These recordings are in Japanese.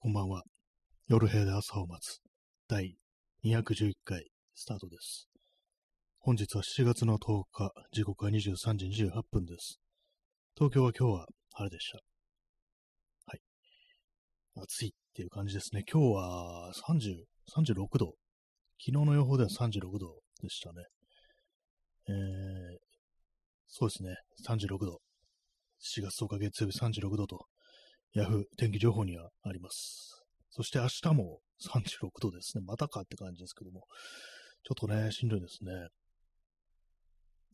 こんばんは。夜部屋で朝を待つ。第211回スタートです。本日は7月の10日、時刻は23時28分です。東京は今日は晴れでした。はい。暑いっていう感じですね。今日は30、36度。昨日の予報では36度でしたね。えー、そうですね。36度。4月10日月曜日36度とヤフー天気情報にはあります。そして明日も36度ですね。またかって感じですけども。ちょっとね、しんどいですね。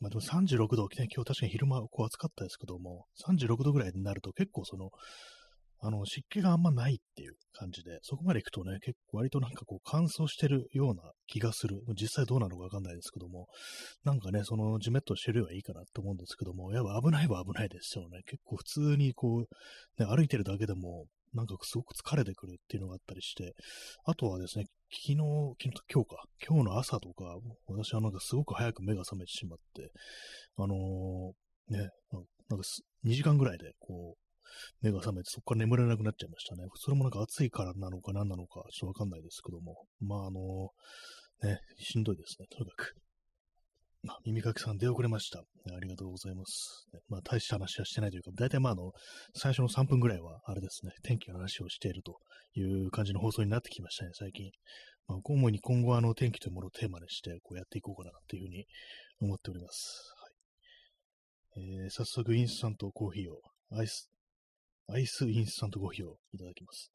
まあでも36度、ね、今日確かに昼間こう暑かったですけども、36度ぐらいになると結構その、あの、湿気があんまないっていう感じで、そこまで行くとね、結構割となんかこう乾燥してるような気がする。実際どうなのかわかんないですけども、なんかね、そのじめっとしてるはいいかなと思うんですけども、やっぱ危ないは危ないですよね。結構普通にこう、ね、歩いてるだけでも、なんかすごく疲れてくるっていうのがあったりして、あとはですね、昨日、昨日、今日か、今日の朝とか、私はなんかすごく早く目が覚めてしまって、あのーね、なんか2時間ぐらいで、こう、目が覚めて、そこから眠れなくなっちゃいましたね。それもなんか暑いからなのか何なのか、ちょっとわかんないですけども。まあ、あのーね、しんどいですね、とにかく。まあ、耳かきさん出遅れました。ありがとうございます。まあ、大した話はしてないというか、大体まあ、あの、最初の3分ぐらいは、あれですね、天気の話をしているという感じの放送になってきましたね、最近。まあ、主に今後、あの、天気というものをテーマにして、こうやっていこうかな、というふうに思っております。はい。えー、早速、インスタントコーヒーを、アイス、アイスインスタントコーヒーをいただきます。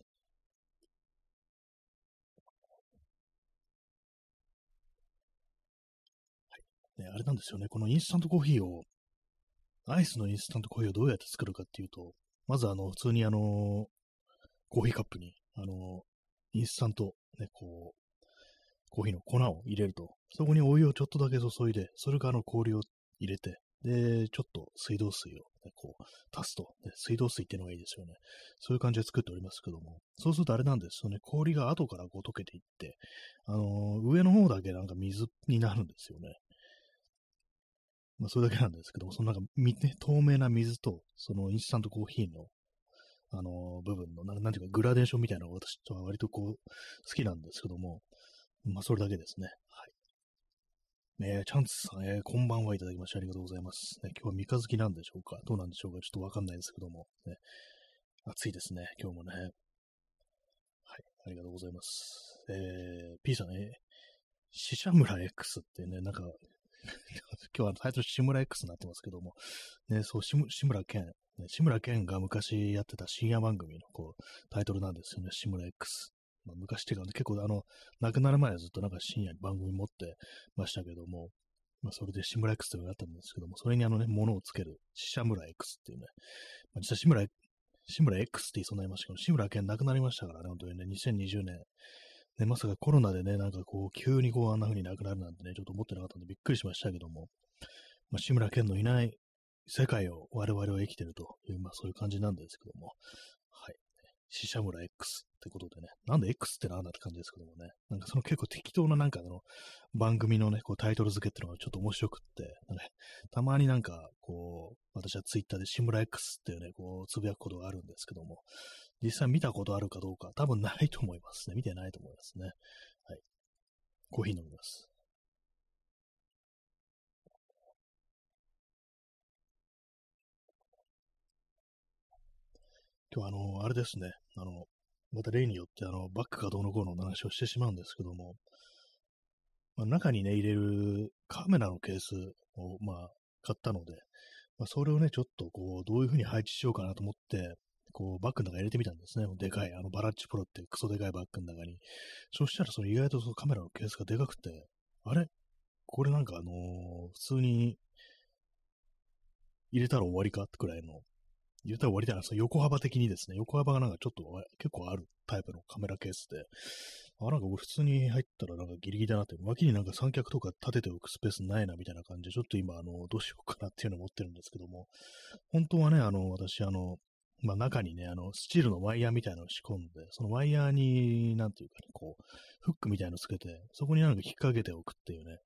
はいね、あれなんですよね。このインスタントコーヒーを、アイスのインスタントコーヒーをどうやって作るかっていうと、まずあの、普通にあの、コーヒーカップに、あの、インスタント、ね、こう、コーヒーの粉を入れると、そこにお湯をちょっとだけ注いで、それからの氷を入れて、で、ちょっと水道水を、ね、こう、足すと、ね、水道水っていうのがいいですよね。そういう感じで作っておりますけども、そうするとあれなんですよね。氷が後からこう溶けていって、あの上の方だけなんか水になるんですよね。まあ、それだけなんですけども、そのなんか、みね、透明な水と、そのインスタントコーヒーの、あのー部分のな、なんていうか、グラデーションみたいなのが私とは割とこう、好きなんですけども、まあ、それだけですね。ねえ、チャンツさん、えーこんばんはいただきましてありがとうございます。ね、今日は三日月なんでしょうかどうなんでしょうかちょっとわかんないですけども、ね。暑いですね、今日もね。はい、ありがとうございます。えー、P さんね、死者村 X ってね、なんか、今日はタイトル志村 X になってますけども、ね、そう、志村志村けん、ね、志村けんが昔やってた深夜番組のこうタイトルなんですよね、志村 X。まあ、昔っていうか、ね、結構あの、亡くなる前はずっとなんか深夜に番組持ってましたけども、まあ、それで志村 X というのがあったんですけども、それにあのね、物をつける、死者村 X っていうね、まあ、実際志村、志村 X って言いそうになりましたけど、志村けん亡くなりましたからね、本当にね、2020年、ね、まさかコロナでね、なんかこう、急にこう、あんな風に亡くなるなんてね、ちょっと思ってなかったんでびっくりしましたけども、まあ、志村けんのいない世界を我々は生きてるという、まあそういう感じなんですけども、はい。死者村 X ってことでね、なんで X ってなんだって感じですけどもね、なんかその結構適当ななんかあの、番組のね、こうタイトル付けっていうのがちょっと面白くって、ねたまになんかこう、私はツイッターで志村 X っていうね、こう、つぶやくことがあるんですけども、実際見たことあるかどうか、多分ないと思いますね。見てないと思いますね。はい。コーヒー飲みます。今日あの、あれですね。あの、また例によってあの、バックがどうのこうの話をしてしまうんですけども、まあ、中にね、入れるカメラのケースを、まあ、買ったので、まあ、それをね、ちょっとこう、どういう風に配置しようかなと思って、こう、バッグの中に入れてみたんですね。でかい、あの、バラッチプロってクソでかいバッグの中に。そしたら、その意外とそのカメラのケースがでかくて、あれ？これなんかあのー普通に入れたら終わりか？ってくらいの、入れたら終わりだな、その横幅的にですね、横幅がなんかちょっと結構あるタイプのカメラケースで、あ、なんか俺普通に入ったらなんかギリギリだなって、脇になんか三脚とか立てておくスペースないなみたいな感じで、ちょっと今、あの、どうしようかなっていうのを思ってるんですけども、本当はね、あの、私、あの、まあ、中にね、あの、スチールのワイヤーみたいなのを仕込んで、そのワイヤーに、なんていうかね、こう、フックみたいのつけて、そこになんか引っ掛けておくっていうね、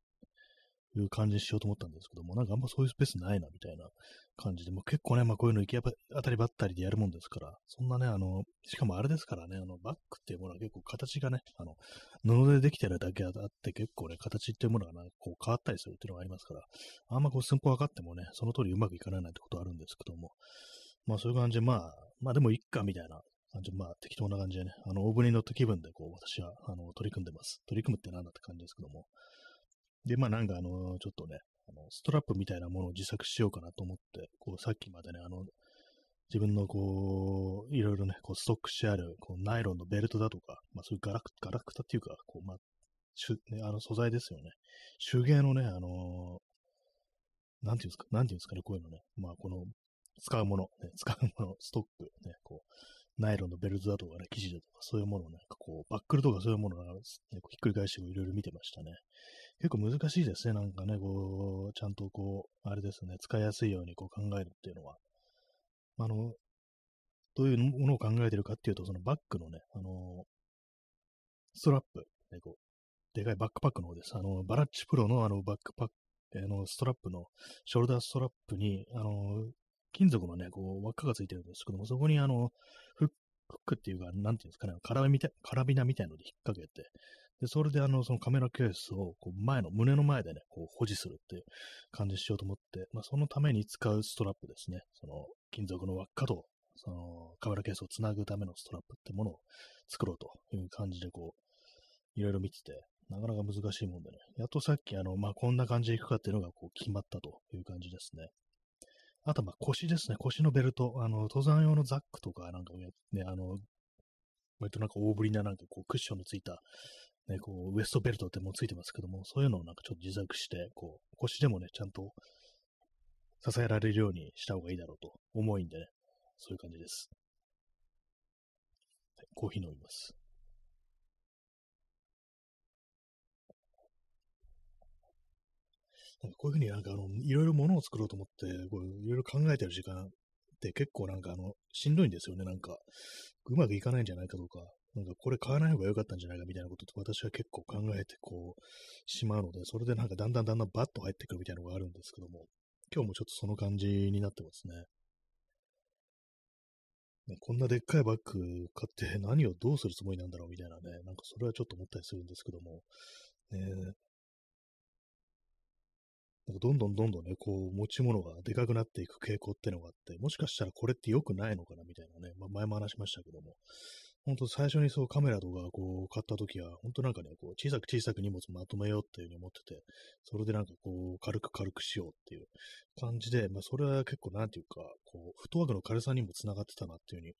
いう感じにしようと思ったんですけども、なんかあんまそういうスペースないな、みたいな感じで、もう結構ね、まあこういうの行き当たりばったりでやるもんですから、そんなね、あの、しかもあれですからね、あの、バッグっていうものは結構形がね、あの、布でできてるだけあって結構ね、形っていうものがね、こう変わったりするっていうのがありますから、あんまこう寸法分かってもね、その通りうまくいかないなんてことあるんですけども、まあそういう感じで、まあ、まあでもいっか、みたいな感じまあ適当な感じでね、あの、オーブに乗った気分でこう、私は、あの、取り組んでます。取り組むって何だって感じですけども。で、まあなんかあの、ちょっとね、あのストラップみたいなものを自作しようかなと思って、こう、さっきまでね、あの、自分のこう、いろいろね、こうストックしてある、こう、ナイロンのベルトだとか、まあそういうガラク、ガラクタっていうか、こう、まあ、しゅ、あの素材ですよね。手芸のね、あのー、なんていうんですか、なんていうんですかね、こういうのね。まあ、この、使うもの、ね、使うもの、ストック、ね、こう、ナイロンのベルトだとかね、生地だとか、そういうものをね、こう、バックルとかそういうものを、ね、ひっくり返していろいろ見てましたね。結構難しいですね。なんかね、こう、ちゃんとこう、あれですね、使いやすいようにこう考えるっていうのは。あの、どういうものを考えてるかっていうと、そのバッグのね、あの、ストラップ、ね、こう、でかいバックパックの方です。あの、バラッチプロのあのバックパック、あの、ストラップの、ショルダーストラップに、あの、金属のね、こう、輪っかがついてるんですけども、そこにあの、フッフックっていうか、なんていうんですかね、カラビみたい、カラビナみたいので引っ掛けて、で、それであの、そのカメラケースを、こう、前の、胸の前でね、こう、保持するっていう感じにしようと思って、まあ、そのために使うストラップですね。その、金属の輪っかと、その、カメラケースをつなぐためのストラップってものを作ろうという感じで、こう、いろいろ見てて、なかなか難しいもんでね、やっとさっき、あの、まあ、こんな感じでいくかっていうのが、こう、決まったという感じですね。あと、ま、腰ですね。腰のベルト。あの、登山用のザックとか、なんかね、あの、割となんか大ぶりななんかこうクッションのついたね、こう、ウエストベルトってもうついてますけども、そういうのをなんかちょっと自作して、こう、腰でもね、ちゃんと支えられるようにした方がいいだろうと思いんでね、そういう感じです。はい、コーヒー飲みます。なんかこういうふうになんかあの、いろいろものを作ろうと思って、こういろいろ考えてる時間って結構なんかあの、しんどいんですよね、なんか。うまくいかないんじゃないかとか、なんかこれ買わない方が良かったんじゃないかみたいなことと私は結構考えてこう、しまうので、それでなんかだんだんだんだんバッと入ってくるみたいなのがあるんですけども、今日もちょっとその感じになってますね。ねこんなでっかいバッグ買って何をどうするつもりなんだろうみたいなね、なんかそれはちょっと思ったりするんですけども、ね、なんかどんどんどんどんね、こう、持ち物がでかくなっていく傾向ってのがあって、もしかしたらこれって良くないのかなみたいなね、まあ、前も話しましたけども、本当最初にそうカメラとかこう買った時は、本当なんかね、こう小さく小さく荷物まとめようっていうふうに思ってて、それでなんかこう軽く軽くしようっていう感じで、まあそれは結構なんていうか、こう、フットワークの軽さにも繋がってたなっていうふうに、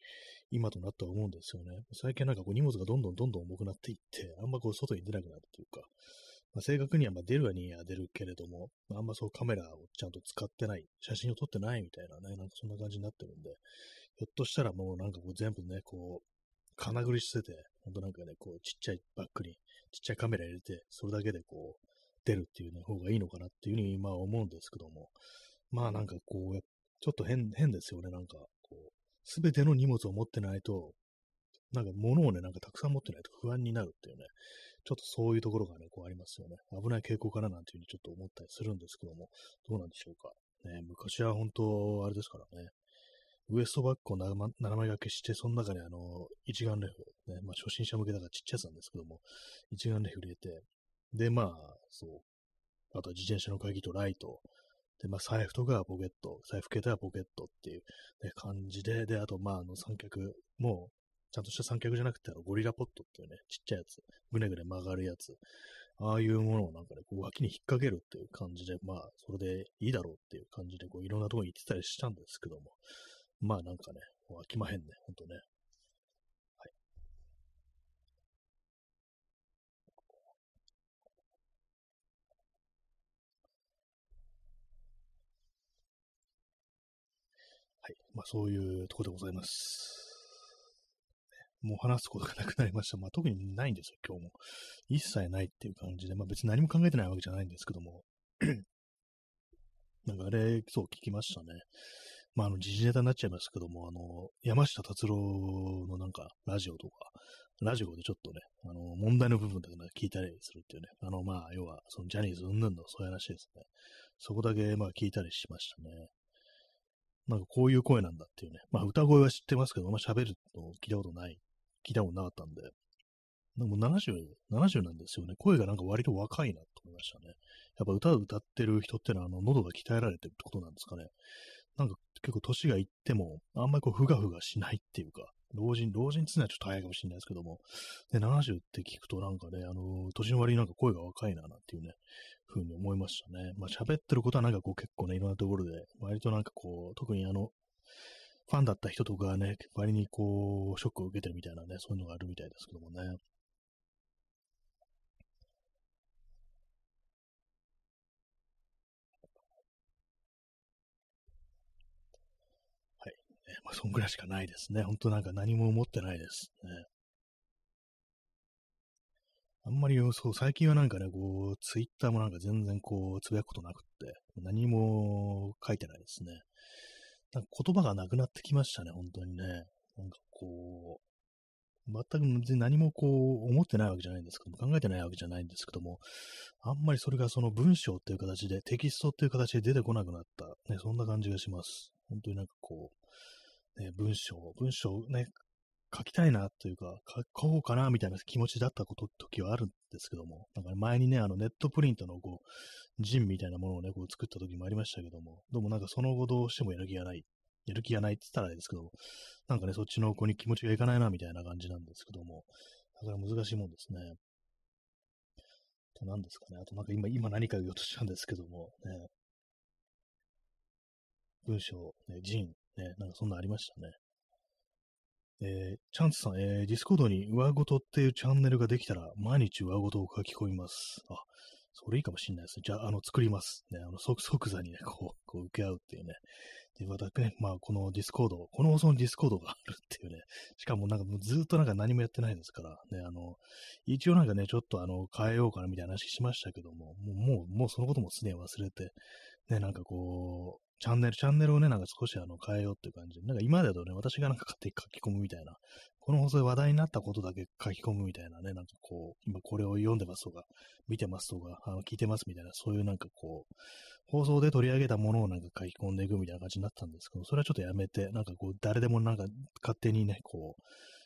今となっては思うんですよね。最近なんかこう荷物がどんどんどんどん重くなっていって、あんまこう外に出なくなるっていうか、まあ、正確にはま出るには出るけれども、あんまそうカメラをちゃんと使ってない、写真を撮ってないみたいなね、なんかそんな感じになってるんで、ひょっとしたらもうなんかこう全部ね、こう、金繰りしてて、ほんとなんかね、こう、ちっちゃいバッグに、ちっちゃいカメラ入れて、それだけでこう、出るっていうね、方がいいのかなっていうふうに、まあ思うんですけども、まあなんかこう、ちょっと変、変ですよね、なんか、こう、すべての荷物を持ってないと、なんか物をね、なんかたくさん持ってないと不安になるっていうね、ちょっとそういうところがね、こうありますよね。危ない傾向かななんていうふうにちょっと思ったりするんですけども、どうなんでしょうか。ね、昔は本当、あれですからね、ウエストバッグを斜め掛けして、その中にあの、一眼レフ、ね、まあ初心者向けだからちっちゃいやつなんですけども、一眼レフ入れて、で、まあ、そう、あと自転車の鍵とライト、で、まあ財布とかポケット、財布携帯はポケットっていう、ね、感じで、で、あとまああの三脚も、ちゃんとした三脚じゃなくて、ゴリラポットっていうね、ちっちゃいやつ、ぐねぐね曲がるやつ、ああいうものをなんかね、こう脇に引っ掛けるっていう感じで、まあ、それでいいだろうっていう感じで、こういろんなところに行ってたりしたんですけども、まあなんかね、飽きまへんね、ほんとね。はい。はい。まあそういうとこでございます。もう話すことがなくなりました。まあ特にないんですよ、今日も。一切ないっていう感じで、まあ別に何も考えてないわけじゃないんですけども。なんかあれ、そう聞きましたね。まあ、あの、時事ネタになっちゃいますけども、あの、山下達郎のなんか、ラジオとか、ラジオでちょっとね、あの、問題の部分だけ聞いたりするっていうね、あの、まあ、要は、そのジャニーズうんぬんのそういう話ですね。そこだけ、まあ、聞いたりしましたね。なんかこういう声なんだっていうね。まあ、歌声は知ってますけど、まあ、喋るの聞いたことない、聞いたことなかったんで、でも70、70なんですよね。声がなんか割と若いなと思いましたね。やっぱ歌を歌ってる人ってのは、あの、喉が鍛えられてるってことなんですかね。なんか結構年がいっても、あんまりこう、ふがふがしないっていうか、老人、老人っていうのはちょっと早いかもしれないですけども、で、70って聞くとなんかね、あの、年の割になんか声が若いな、なんていうね、ふうに思いましたね。まあ喋ってることはなんかこう結構ね、いろんなところで、割となんかこう、特にあの、ファンだった人とかね、割にこう、ショックを受けてるみたいなね、そういうのがあるみたいですけどもね。はい。ねまあ、そんぐらいしかないですね。ほんとなんか何も思ってないですね。あんまり、そう、最近はなんかね、こう、ツイッターもなんか全然こう、つぶやくことなくって、何も書いてないですね。なんか言葉がなくなってきましたね、本当にね。なんかこう、全く何もこう、思ってないわけじゃないんですけども、考えてないわけじゃないんですけども、あんまりそれがその文章っていう形で、テキストっていう形で出てこなくなった、ね、そんな感じがします。本当になんかこう、ね、文章、文章ね、書きたいなというか、書こうかなみたいな気持ちだったこと、時はあるんですけども、なんか前にね、あのネットプリントのこう、ジンみたいなものをね、こう作った時もありましたけども、どうもなんかその後どうしてもやる気がない、やる気がないって言ったらあれですけども、なんかね、そっちの子に気持ちがいかないなみたいな感じなんですけども、だから難しいもんですね。と何ですかね。あとなんか今、今何か言おうとしたんですけども、ね、文章、ね、ジン、ね、なんかそんなありましたね。えー、チャンツさん、えー、ディスコードにうわごとっていうチャンネルができたら、毎日うわごとを書き込みます。あ、それいいかもしんないですね。じゃあ、あの、作ります。ね、あの、即即座にね、こう、こう、受け合うっていうね。で、またね、まあ、このディスコード、この放送にディスコードがあるっていうね。しかもなんかもうずっとなんか何もやってないですから、ね、あの、一応なんかね、ちょっとあの、変えようかなみたいな話しましたけども、もう、もう、もうそのこともすでに忘れて、ね、なんかこう、チャンネル、チャンネルをね、なんか少しあの変えようっていう感じ。で、なんか今だとね、私がなんか勝手に書き込むみたいな、この放送で話題になったことだけ書き込むみたいなね、なんかこう、今これを読んでますとか、見てますとか、あの聞いてますみたいな、そういうなんかこう、放送で取り上げたものをなんか書き込んでいくみたいな感じになったんですけど、それはちょっとやめて、なんかこう、誰でもなんか勝手にね、こう、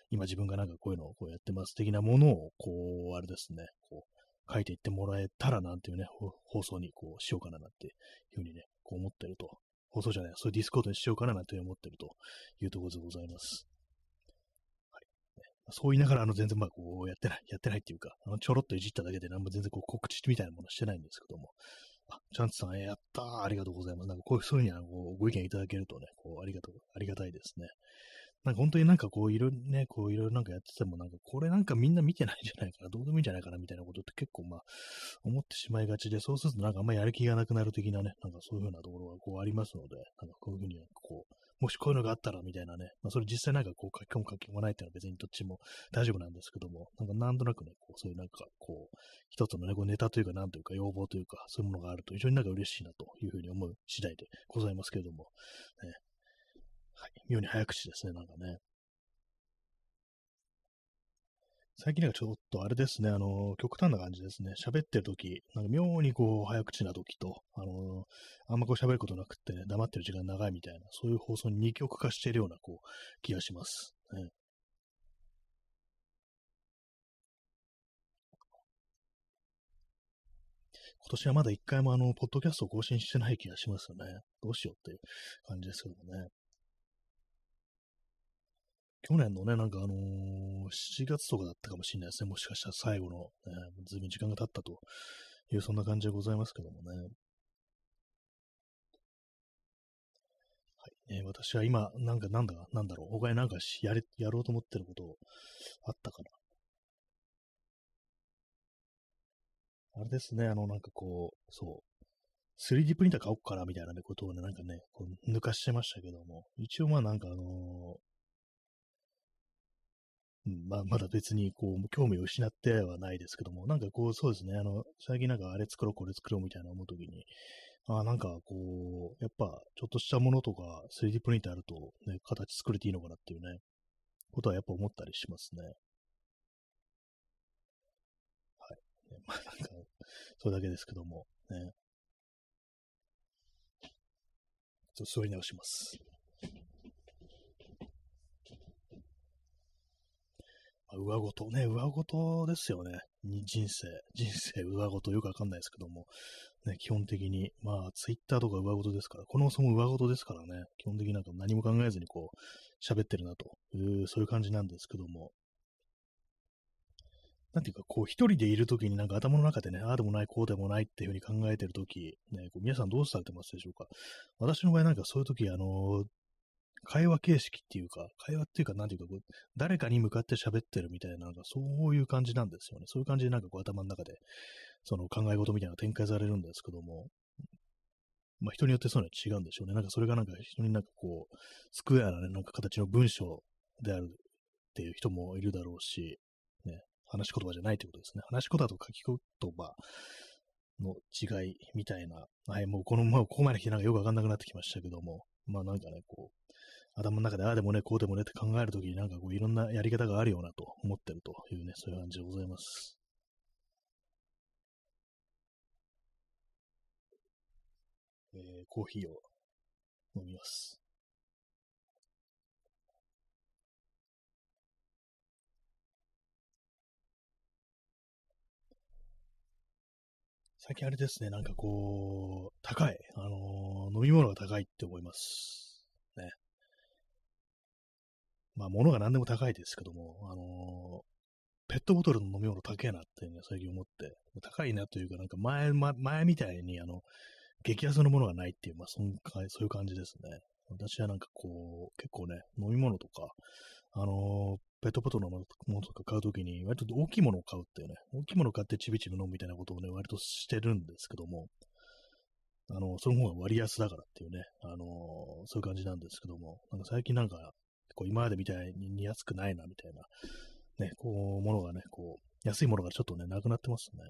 今自分がなんかこういうのをこうやってます的なものを、こう、あれですね、こう、書いていってもらえたらなんていうね、放送にこうしようかななんていうふうにね、こう思ってると放送じゃない、そういうディスコードにしようかななんて思ってるというところでございます。はい。そう言いながら、あの、全然まあ、こう、やってない、やってないっていうか、あの、ちょろっといじっただけで、なんも全然こう、告知みたいなものしてないんですけども、あ、チャンツさん、やったー、ありがとうございます。なんかこういう、そういうふうにあのご意見いただけるとね、こう、ありがとう、ありがたいですね。なんか本当になんかこういろいろね、こういろいろなんかやっててもなんかこれなんかみんな見てないんじゃないかな、どうでもいいんじゃないかなみたいなことって結構まあ思ってしまいがちで、そうするとなんかあんまやる気がなくなる的なね、なんかそういうふうなところがこうありますので、なんかこういうふうにこう、もしこういうのがあったらみたいなね、まあそれ実際なんかこう書き込む書き込まないっていうのは別にどっちも大丈夫なんですけども、なんかなんとなくね、こうそういうなんかこう、一つのね、こうネタというかなんというか要望というか、そういうものがあると非常になんか嬉しいなというふうに思う次第でございますけれども、ね、はい、妙に早口ですね、なんかね。最近なんかちょっとあれですね、あの、極端な感じですね。喋ってる時なんか妙にこう、早口な時と、あの、あんまこう喋ることなくってね、黙ってる時間長いみたいな、そういう放送に二極化しているような、こう、気がします。ね。今年はまだ一回もあの、ポッドキャストを更新してない気がしますよね。どうしようっていう感じですけどもね。去年のね、なんかあのー、7月とかだったかもしれないですね。もしかしたら最後の、ね、ずいぶん時間が経ったという、そんな感じでございますけどもね。はい。ね、私は今、なんか、なんだ、なんだろう、他になんかやれ、やろうと思ってることあったかな？あれですね、あの、なんかこう、そう、3D プリンター買おうかなみたいな、ことをね、なんかね、こう抜かしてましたけども、一応まあなんかあのー、まあ、まだ別にこう、興味を失ってはないですけども、なんかこう、そうですね、あの、最近なんかあれ作ろう、これ作ろうみたいな思うときに、ああなんかこう、やっぱ、ちょっとしたものとか、3D プリンターあると、ね、形作れていいのかなっていうね、ことはやっぱ思ったりしますね。はい。ね、まあなんか、それだけですけども、ね。ちょっと座り直します。上ごとね、上ごとですよね。人生、人生上ごとよくわかんないですけども、ね、基本的に、まあ、ツイッターとか上ごとですから、このそも上ごとですからね、基本的になんか何も考えずにこう、喋ってるなという、そういう感じなんですけども、なんていうか、こう、一人でいるときになんか頭の中でね、ああでもない、こうでもないっていうふうに考えてるとき、ね、こう皆さんどうされてますでしょうか？私の場合なんかそういうとき、あの会話形式っていうか、会話っていうか、なんていうか、誰かに向かって喋ってるみたいな、なんかそういう感じなんですよね。そういう感じでなんかこう頭の中で、その考え事みたいなのが展開されるんですけども、まあ人によってそういうのは違うんでしょうね。なんかそれがなんか人になんかこう、スクエアなね、なんか形の文章であるっていう人もいるだろうし、ね、話し言葉じゃないってことですね。話し言葉と書き言葉の違いみたいな、はい、もうこの、まあ、ここまで来てなんかよくわかんなくなってきましたけども、まあなんかね、こう、頭の中でああでもね、こうでもねって考えるときになんかこういろんなやり方があるようなと思ってるというね、そういう感じでございます。えー、コーヒーを飲みます。最近あれですね、なんかこう、高い。あのー、飲み物が高いって思います。まあ、物が何でも高いですけども、あのー、ペットボトルの飲み物高いなっていうね、最近思って、高いなというか、なんか前、ま、前みたいに、あの、激安のものがないっていう、まあそんか、そういう感じですね。私はなんかこう、結構ね、飲み物とか、あのー、ペットボトルのものとか買うときに、割と大きいものを買うっていうね、大きいものを買ってちびちび飲むみたいなことをね、割としてるんですけども、あの、その方が割安だからっていうね、あのー、そういう感じなんですけども、なんか最近なんか、こう今までみたいに安くないな、みたいな、ね、こう、ものがね、こう、安いものがちょっとね、なくなってますね。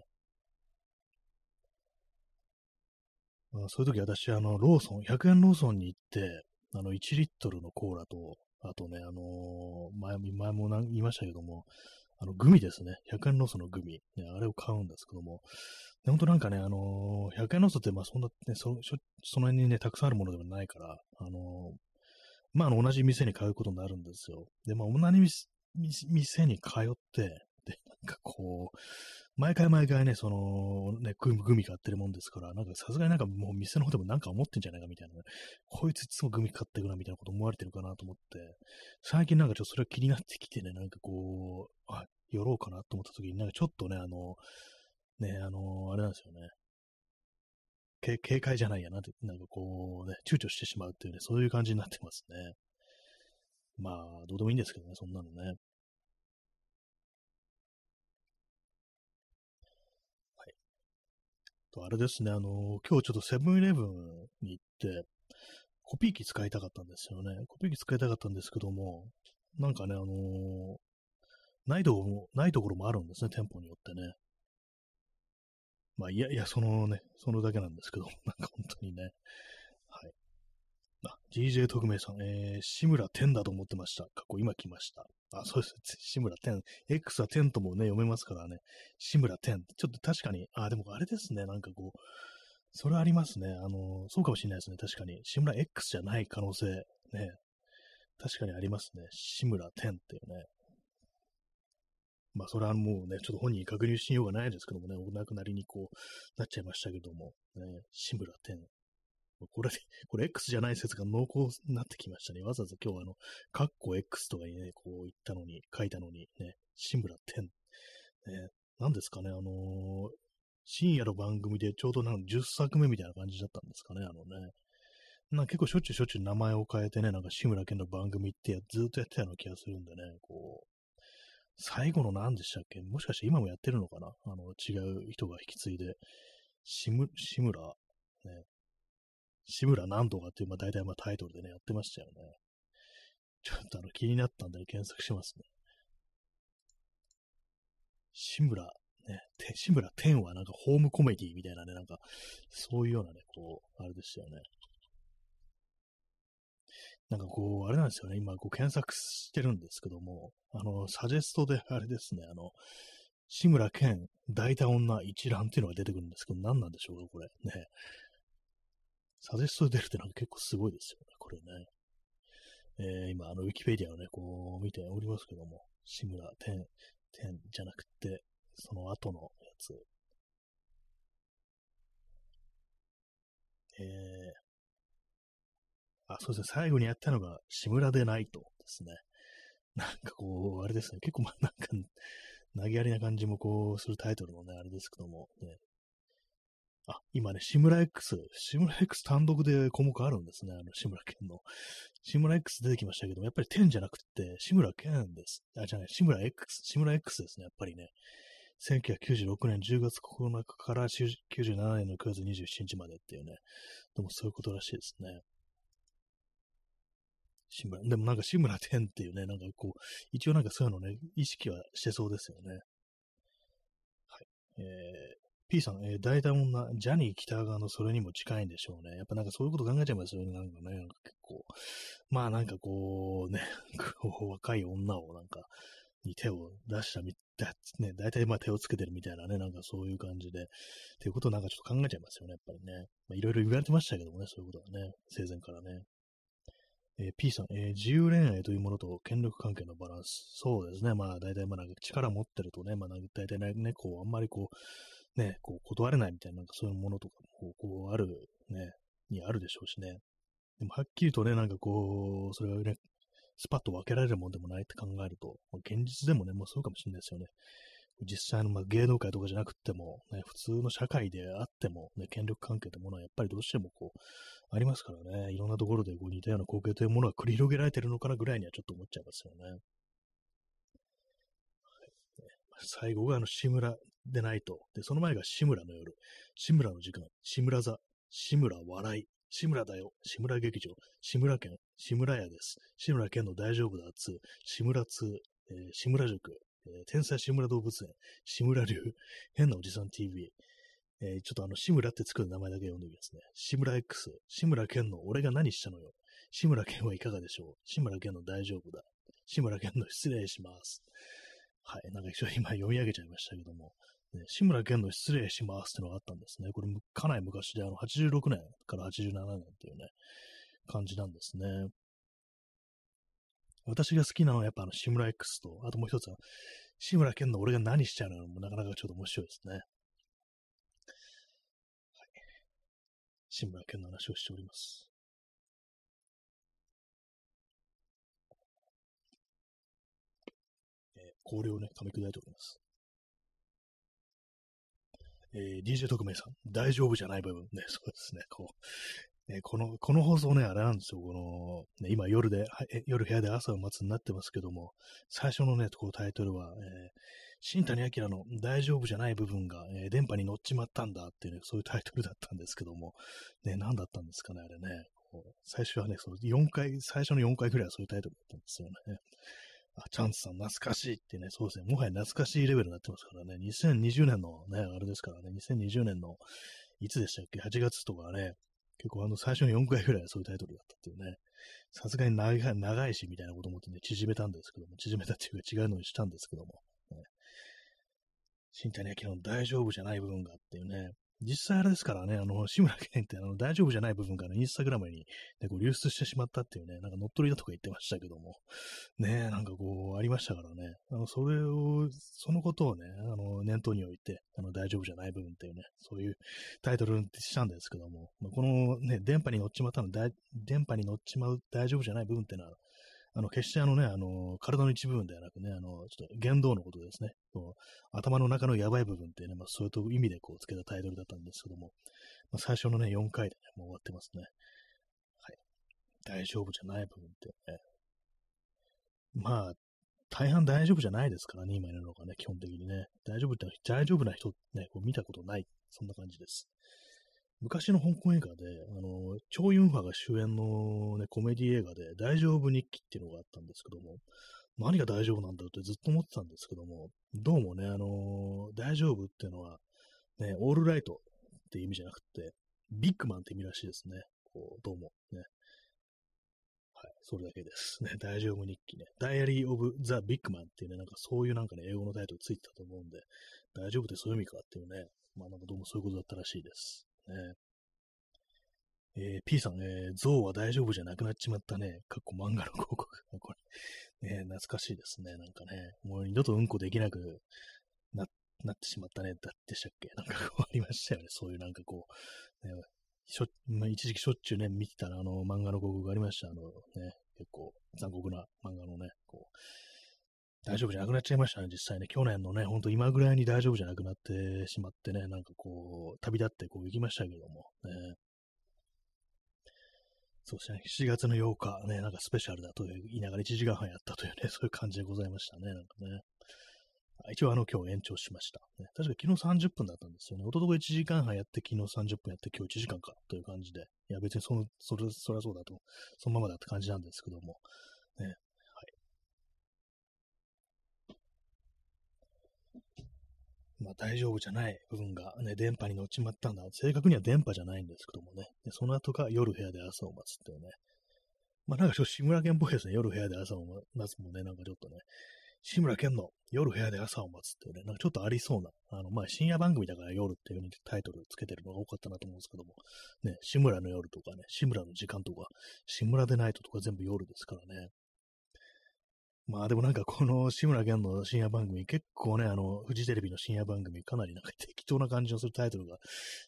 まあ、そういう時私、あの、ローソン、100円ローソンに行って、あの、1リットルのコーラと、あとね、あのー、前前も言いましたけども、あの、グミですね。100円ローソンのグミ。ね、あれを買うんですけども、で本当なんかね、あのー、100円ローソンって、まあ、そんな、ね、そその辺にね、たくさんあるものではないから、あのー、まあ、あの、同じ店に買うことになるんですよ。で、まあ、同じ店に通って、で、なんかこう、毎回毎回ね、その、ね、グミ、グミ買ってるもんですから、なんかさすがになんかもう店の方でもなんか思ってんじゃないかみたいな、ね、こいついつもグミ買ってくなみたいなこと思われてるかなと思って、最近なんかちょっとそれが気になってきてね、なんかこう、あ、寄ろうかなと思った時に、なんかちょっとね、あの、ね、あの、あれなんですよね。警戒じゃないやなって、なんかこうね、躊躇してしまうっていうね、そういう感じになってますね。まあ、どうでもいいんですけどね、そんなのね。はいと、あれですね、あの、今日ちょっとセブンイレブンに行って、コピー機使いたかったんですよね。コピー機使いたかったんですけども、なんかね、あのー、ないとこも、ないところもあるんですね、店舗によってね。まあ、いやいや、そのね、そのだけなんですけど、なんか本当にね。はい。あ、DJ 特命さん、えー、志村天だと思ってました。過去今来ました。あ、そうです。志村天。X は天ともね、読めますからね。志村天。ちょっと確かに、あ、でもあれですね。なんかこう、それありますね。あの、そうかもしれないですね。確かに。志村 X じゃない可能性。ね。確かにありますね。志村天っていうね。まあ、それはもうね、ちょっと本人に確認しようがないですけどもね、お亡くなりにこう、なっちゃいましたけども、ね、志村天。これ、これ X じゃない説が濃厚になってきましたね。わざわざ今日あの、カッコ X とかにね、こう言ったのに、書いたのにね、志村天。ね、何ですかね、あのー、深夜の番組でちょうどなん10作目みたいな感じだったんですかね、あのね。なんか結構しょっちゅうしょっちゅう名前を変えてね、なんか志村けんの番組ってずっとやってたような気がするんでね、こう、最後の何でしたっけ？もしかして今もやってるのかな？あの、違う人が引き継いで。しむ、志村、ね、志村なんとかっていう、まあ大体まあタイトルでね、やってましたよね。ちょっとあの気になったんで、ね、検索しますね。志村、ね、志村天はなんかホームコメディみたいなね、なんか、そういうようなね、こう、あれでしたよね。なんかこう、あれなんですよね、今こう検索してるんですけども、あの、サジェストであれですね、あの、志村けん、抱いた女一覧っていうのが出てくるんですけど、何なんでしょうか、これ。ね。サジェストで出るってなんか結構すごいですよね、これね。えー、今、あの、ウィキペディアをね、こう、見ておりますけども、志村天、天じゃなくて、その後のやつ。えー、あ、そうですね、最後にやったのが、志村でないとですね。なんかこう、あれですね、結構まあなんか、投げやりな感じもこう、するタイトルのね、あれですけども、ね、あ、今ね、志村 X、志村 X 単独で項目あるんですね。あの、志村けんの。志村 X 出てきましたけどもやっぱり10じゃなくて、志村けんです。あ、じゃない、志村 X、志村 X ですね、やっぱりね。1996年10月9日から97年の9月27日までっていうね。でもそういうことらしいですね。志村、でもなんか志村天っていうね、なんかこう、一応なんかそういうのね、意識はしてそうですよね。はい。えー、P さん、えー、大体女、ジャニー北側のそれにも近いんでしょうね。やっぱなんかそういうこと考えちゃいますよね。なんかね、なんか結構。まあなんかこう、ね、こう若い女をなんか、に手を出したみたい、ね、大体まあ手をつけてるみたいなね、なんかそういう感じで、っていうことをなんかちょっと考えちゃいますよね、やっぱりね。まあいろいろ言われてましたけどもね、そういうことはね、生前からね。えー、P さん、えー、自由恋愛というものと権力関係のバランス。そうですね。まあ大体まあなんか力持ってるとね、まあ大体ね、こう、あんまりこう、ね、こう断れないみたいな、なんかそういうものとかも、こう、ある、ね、にあるでしょうしね。でも、はっきりとね、なんかこう、それがね、スパッと分けられるもんでもないって考えると、ま、現実でもね、もうそうかもしれないですよね。実際のまあ芸能界とかじゃなくても、ね、普通の社会であっても、ね、権力関係というものはやっぱりどうしてもこう、ありますからね、いろんなところでこう似たような光景というものが繰り広げられてるのかなぐらいにはちょっと思っちゃいますよね。最後があの志村でないと。で、その前が志村の夜。志村の時間。志村座。志村笑い。志村だよ。志村劇場。志村県。志村屋です。志村県の大丈夫だ2。志村2。えー、志村塾。え、天才志村動物園。志村流。変なおじさん TV。えー、ちょっとあの、志村って作る名前だけ読んでおきますね。志村 X。志村けんの俺が何したのよ。志村けんはいかがでしょう志村けんの大丈夫だ。志村けんの失礼します。はい。なんか一応今読み上げちゃいましたけども、ね、志村けんの失礼しますってのがあったんですね。これかなり昔で、あの、86年から87年っていうね、感じなんですね。私が好きなのはやっぱあの、志村 X と、あともう一つは、志村けんの俺が何しちゃうのもなかなかちょっと面白いですね。はい。志村けんの話をしております。氷をね、噛み砕いております。えー、DJ 特命さん、大丈夫じゃない部分。ね、そうですね、こう。ね、この、この放送ね、あれなんですよ。この、ね、今夜で、夜部屋で朝を待つになってますけども、最初のね、こうタイトルは、えー、新谷明の大丈夫じゃない部分が、えー、電波に乗っちまったんだっていうね、そういうタイトルだったんですけども、ね、何だったんですかね、あれね。こう最初はね、その4回、最初の4回くらいはそういうタイトルだったんですよね。あ、チャンスさん懐かしいってね、そうですね、もはや懐かしいレベルになってますからね、2020年のね、あれですからね、2020年の、いつでしたっけ ?8 月とかね、結構あの最初の4回ぐらいはそういうタイトルだったっていうね、さすがに長い長いしみたいなこと思ってね、縮めたんですけども、縮めたっていうか違うのにしたんですけども、ね、新谷明の大丈夫じゃない部分があっていうね、実際あれですからね、あの、志村けんってあの大丈夫じゃない部分からインスタグラムに、ね、こう流出してしまったっていうね、なんか乗っ取りだとか言ってましたけども、ね、なんかこう、ありましたからね、あの、それを、そのことをね、あの、念頭に置いて、あの、大丈夫じゃない部分っていうね、そういうタイトルにしたんですけども。ま、このね、電波に乗っちまったの、電波に乗っちまう大丈夫じゃない部分っていうのは、あの、決してあのね、あの、体の一部分ではなくね、あの、ちょっと言動のことですね。頭の中のやばい部分っていうね、まあ、そういう意味でこう、つけたタイトルだったんですけども、まあ、最初のね、4回でね、もう終わってますね。はい。大丈夫じゃない部分ってね。まあ、大半大丈夫じゃないですからね、今いるのがね、基本的にね。大丈夫って、大丈夫な人ね、こう見たことない。そんな感じです。昔の香港映画で、あの、チョウ・ユンファが主演の、ね、コメディ映画で、大丈夫日記っていうのがあったんですけども、何が大丈夫なんだろうってずっと思ってたんですけども、どうもね、あの大丈夫っていうのは、ね、オールライトって意味じゃなくて、ビッグマンって意味らしいですね。こう、どうもね。はい。それだけです。ね、大丈夫日記ね。ダイアリー・オブ・ザ・ビッグマンっていうね、なんかそういうなんかね、英語のタイトルついてたと思うんで、大丈夫ってそういう意味かっていうね、まあなんかどうもそういうことだったらしいです。ね。えー P さん、えー、ゾウは大丈夫じゃなくなっちまったね。かっこ漫画の広告。これ、ね、懐かしいですね。なんかね、もう二度とうんこできなくななってしまったね。だってしたっけ？なんかこうありましたよね。そういうなんかこう、ね、しょまあ、一時期しょっちゅうね、見てたらあの漫画の広告がありました。あのね、結構残酷な漫画のね、こう、大丈夫じゃなくなっちゃいましたね、実際ね。去年のね、ほんと今ぐらいに大丈夫じゃなくなってしまってね、なんかこう、旅立ってこう行きましたけども、ね。そうですね、7月の8日、ね、なんかスペシャルだと言いながら1時間半やったというね、そういう感じでございましたね、なんかね。一応あの今日延長しました。ね、確か昨日30分だったんですよね。おととい1時間半やって、昨日30分やって、今日1時間かという感じで。いや別にその、それ、そりゃそうだと、そのままだって感じなんですけども。ね、はい。まあ大丈夫じゃない部分がね、電波に乗っちまったんだ。正確には電波じゃないんですけどもね。でその後が夜部屋で朝を待つっていうね。まあなんかちょっと志村けんっぽいですね。夜部屋で朝を待つもね、なんかちょっとね。志村けんの夜部屋で朝を待つっていうね、なんかちょっとありそうな、あの、まあ深夜番組だから夜っていう風にタイトルつけてるのが多かったなと思うんですけども、ね、志村の夜とかね、志村の時間とか、志村でナイトとか全部夜ですからね。まあでもなんかこの志村けんの深夜番組、結構ね、あの、フジテレビの深夜番組、かなりなんか適当な感じのするタイトルが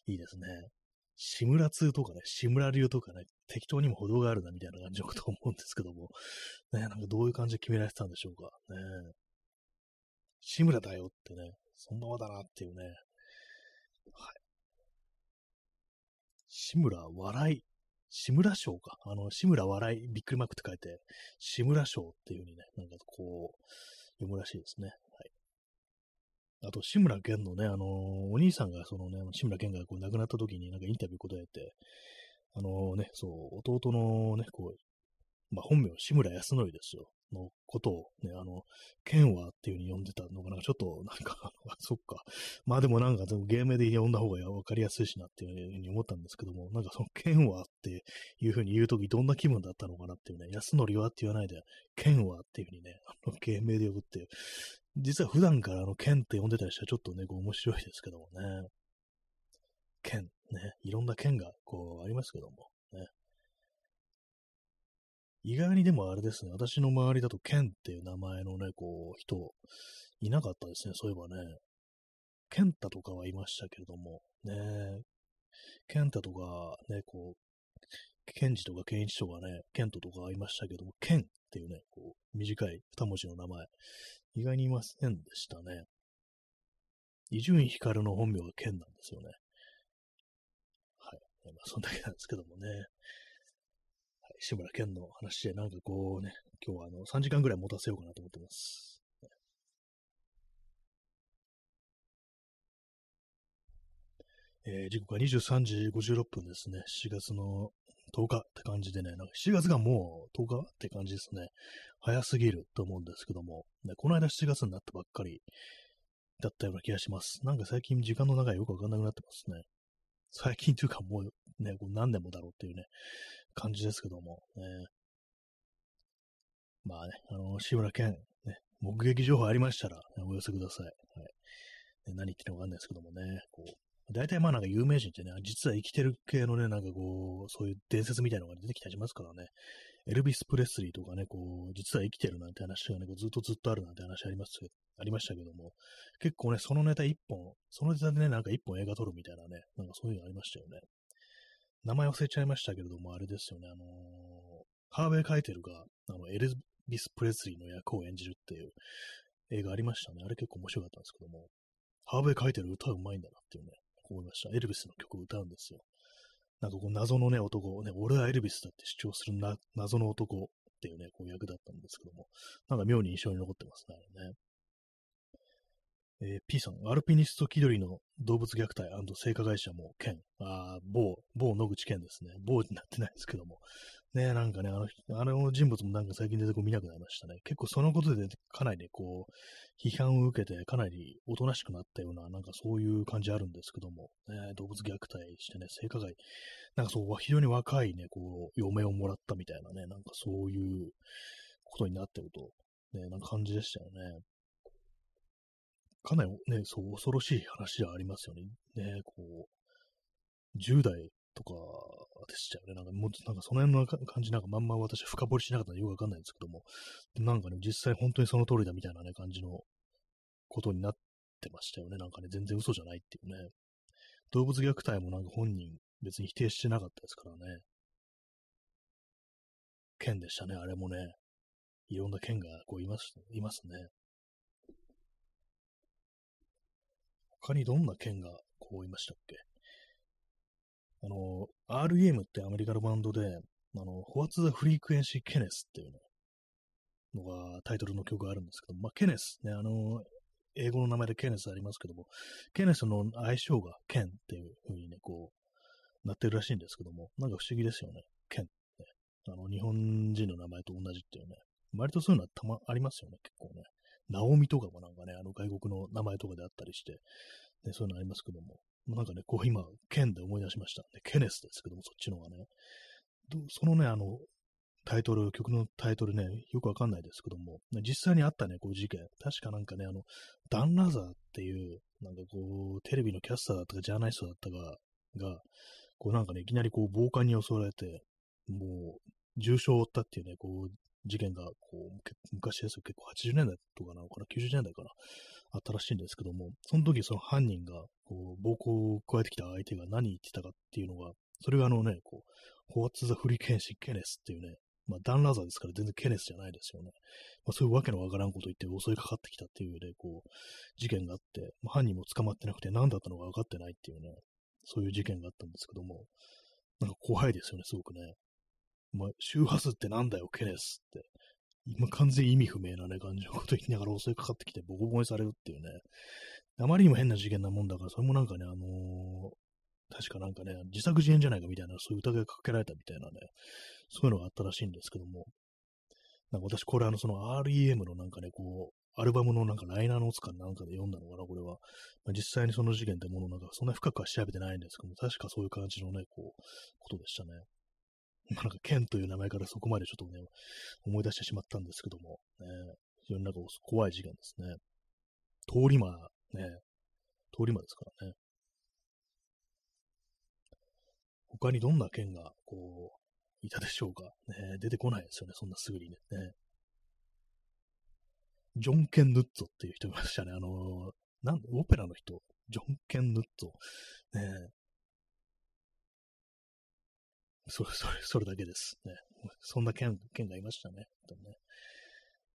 いいですね。志村2とかね、志村流とかね、適当にも程があるなみたいな感じのこと思うんですけども、ね、なんかどういう感じで決められてたんでしょうか。ね志村だよってね、そんなまだなっていうね。はい。志村笑い。志村賞か。あの、志村笑い、びっくりマークって書いて、志村賞っていう風にね、なんかこう、読むらしいですね。はい。あと、志村けんのね、あのお兄さんが、そのね、志村けんがこう亡くなった時になんかインタビュー答えて、あのね、そう、弟のね、こう、まあ、本名、志村康則ですよ。のことをね、あの、剣はっていう風に呼んでたのが、なんかちょっと、なんか、そっか。まあでもなんか、芸名で呼んだ方がわかりやすいしなっていう風に思ったんですけども、なんかその剣はっていう風に言うときどんな気分だったのかなっていうね、安則はって言わないで、剣はっていう風にね、あの、芸名で呼ぶっていう。実は普段からあの、剣って呼んでたりしたらちょっとね、こう面白いですけどもね。剣、ね、いろんな剣がこうありますけども、意外にでもあれですね、私の周りだとケンっていう名前のね、こう、人、いなかったですね、そういえばね。ケンタとかはいましたけれども、ね、ケンタとか、ね、こう、ケンジとかケンイチとかね、ケントとかはいましたけども、ケンっていうね、こう、短い二文字の名前、意外にいませんでしたね。伊集院光の本名がケンなんですよね。はい。まあ、そんだけなんですけどもね。志村けんの話で、なんかこうね、今日はあの3時間ぐらい持たせようかなと思ってます。えー、時刻は23時56分ですね。7月の10日って感じでね、なんか7月がもう10日って感じですね。早すぎると思うんですけども、ね、この間7月になったばっかりだったような気がします。なんか最近時間の長いよくわかんなくなってますね。最近というかもうね、こう何年もだろうっていうね、感じですけども、ね。まあね、あの、志村けん、ね、目撃情報ありましたら、ね、お寄せください。はい。ね、何言ってるのかわかんないですけどもね、こう、大体まあなんか有名人ってね、実は生きてる系のね、なんかこう、そういう伝説みたいなのが出てきたりしますからね。エルビス・プレスリーとかね、こう、実は生きてるなんて話がね、こうずっとずっとあるなんて話ありますありましたけども、結構ね、そのネタ一本、そのネタでね、なんか一本映画撮るみたいなね、なんかそういうのありましたよね。名前忘れちゃいましたけれども、あれですよね、あのー、ハーベイ・カイテルが、あの、エルビス・プレスリーの役を演じるっていう映画ありましたね。あれ結構面白かったんですけども、ハーベイ・カイテル歌うまいんだなっていうね、思いました。エルビスの曲を歌うんですよ。なんかこう謎のね、男、ね、俺はエルビスだって主張するな謎の男っていうね、こう役だったんですけども、なんか妙に印象に残ってますね、あれね。えー、P さん、アルピニスト気取りの動物虐待性加害者も県、あ某、某野口健ですね。某になってないですけども。ねなんかね、あの、あの人物もなんか最近出てこ見なくなりましたね。結構そのことでねかなりね、こう、批判を受けてかなりおとなしくなったような、なんかそういう感じあるんですけども、ね、動物虐待してね、性加害、なんかそう、非常に若いね、こう、嫁をもらったみたいなね、なんかそういうことになってると、ね、なんか感じでしたよね。かなりね、そう、恐ろしい話ではありますよね。ね、こう、10代とかでしたよね。なんかもう、なんかその辺の感じ、なんかまんま私深掘りしなかったのでよくわかんないんですけども、なんかね、実際本当にその通りだみたいなね、感じのことになってましたよね。なんかね、全然嘘じゃないっていうね。動物虐待もなんか本人別に否定してなかったですからね。剣でしたね、あれもね。いろんな剣がこういます、いますね。他にどんな県がこういましたっけ？あの、REM ってアメリカのバンドで、あの、What's the Frequency Kenneth っていうのがタイトルの曲があるんですけど、まあ、ケネスね、あの、英語の名前でケネスありますけども、ケネスの愛称がケンっていう風にね、こう、なってるらしいんですけども、なんか不思議ですよね。ケン、ね。あの、日本人の名前と同じっていうね。割とそういうのはたま、ありますよね、結構ね。ナオミとかもなんかね、あの外国の名前とかであったりして、ね、そういうのありますけども、なんかね、こう今、ケンで思い出しました。ね、ケネスですけども、そっちの方がね。そのね、あの、タイトル、曲のタイトルね、よくわかんないですけども、実際にあったね、こう事件。確かなんかね、あの、ダン・ラザーっていう、なんかこう、テレビのキャスターだったか、ジャーナリストだったかが、こうなんかね、いきなりこう、暴漢に襲われて、もう、重傷を負ったっていうね、こう、事件が、こう、昔ですよ、結構80年代とかなのかな、90年代かな、あったらしいんですけども、その時その犯人が、こう、暴行を加えてきた相手が何言ってたかっていうのが、それがあのね、こう、What's the Free Kenshi Kenneth っていうね、まあ、ダンラザーですから全然ケネスじゃないですよね。まあ、そういうわけのわからんこと言って襲いかかってきたっていうね、こう、事件があって、まあ、犯人も捕まってなくて何だったのか分かってないっていうね、そういう事件があったんですけども、なんか怖いですよね、すごくね。まあ、周波数ってなんだよ、ケネスって。今完全意味不明なね、感じのこと言いながら襲いかかってきてボコボコにされるっていうね。あまりにも変な事件なもんだから、それもなんかね、あのー、確かなんかね、自作自演じゃないかみたいな、そういう疑いがかけられたみたいなね、そういうのがあったらしいんですけども、なんか私、これあの、その REM のなんかね、こう、アルバムのなんかライナーノーツかなんかで読んだのかな、これは。まあ、実際にその事件ってものなんか、そんな深くは調べてないんですけども、確かそういう感じのね、こう、ことでしたね。なんか、ケンという名前からそこまでちょっとね、思い出してしまったんですけども、ね、非常になんか怖い事件ですね。通り魔、ね、通り魔ですからね。他にどんな剣が、こう、いたでしょうか。ね、出てこないですよね、そんなすぐにね。ねジョン・ケン・ヌッツォっていう人いましたね。あのー、なんオペラの人、ジョン・ケン・ヌッツォ。ねそれ、それ、それだけです。ね。そんな剣、剣がいましたね。ね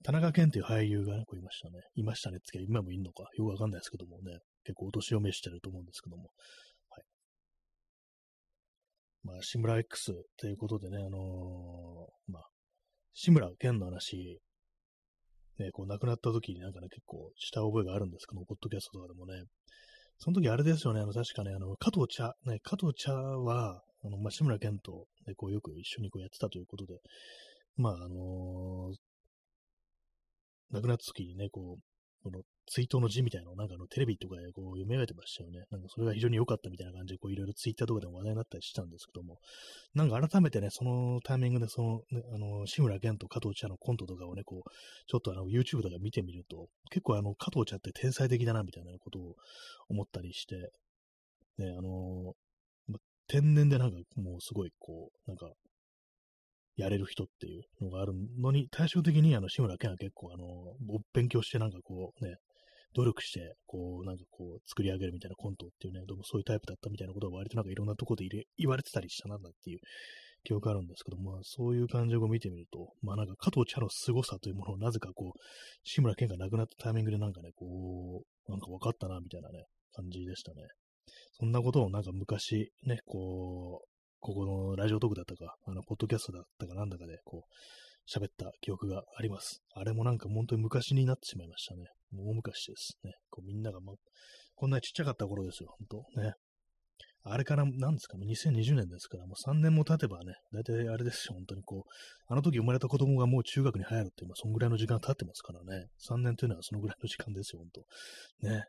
田中健っていう俳優がね、こういましたね。いましたねって今もいるのか、よくわかんないですけどもね、結構お年を召してると思うんですけども。はい。まあ、志村 X ということでね、あのー、まあ、志村けんの話、ね、こう亡くなった時になんかね、結構した覚えがあるんですけども、ポッドキャストとかでもね、その時あれですよね、あの、確かね、あの、加藤茶、ね、加藤茶は、あの、まあ、志村けんと、ね、こう、よく一緒にこうやってたということで、まあ、あのー、亡くなった時にね、こう、この追悼の字みたいなのをなんかあのテレビとかでこう読み上げてましたよね。なんかそれが非常に良かったみたいな感じでこういろいろツイッターとかでも話題になったりしたんですけども、なんか改めてね、そのタイミングでその、ね、あの、志村けんと加藤茶のコントとかをね、こう、ちょっとあの、YouTube とか見てみると、結構あの、加藤茶って天才的だなみたいなことを思ったりして、ね、あの、天然でなんかもうすごいこう、なんか、やれる人っていうのがあるのに、対照的にあの、志村けんは結構あの、勉強してなんかこうね、努力して、こう、なんかこう、作り上げるみたいなコントっていうね、どうもそういうタイプだったみたいなことが割となんかいろんなとこで言われてたりしたなんだっていう記憶あるんですけど、まあ、そういう感じを見てみると、まあなんか加藤茶の凄さというものをなぜかこう、志村けんが亡くなったタイミングでなんかね、こう、なんか分かったな、みたいなね、感じでしたね。そんなことをなんか昔ね、こう、ここのラジオトークだったか、あの、ポッドキャストだったかなんだかで、こう、喋った記憶があります。あれもなんか本当に昔になってしまいましたね。大昔ですね。こうみんなが、ま、こんなにちっちゃかった頃ですよ、本当ね。あれから、なんですか、2020年ですから、もう3年も経てばね、大体あれですよ、本当にこう、あの時生まれた子供がもう中学に入るっていう、まあ、そんぐらいの時間経ってますからね。3年というのはそのぐらいの時間ですよ、本当。ね。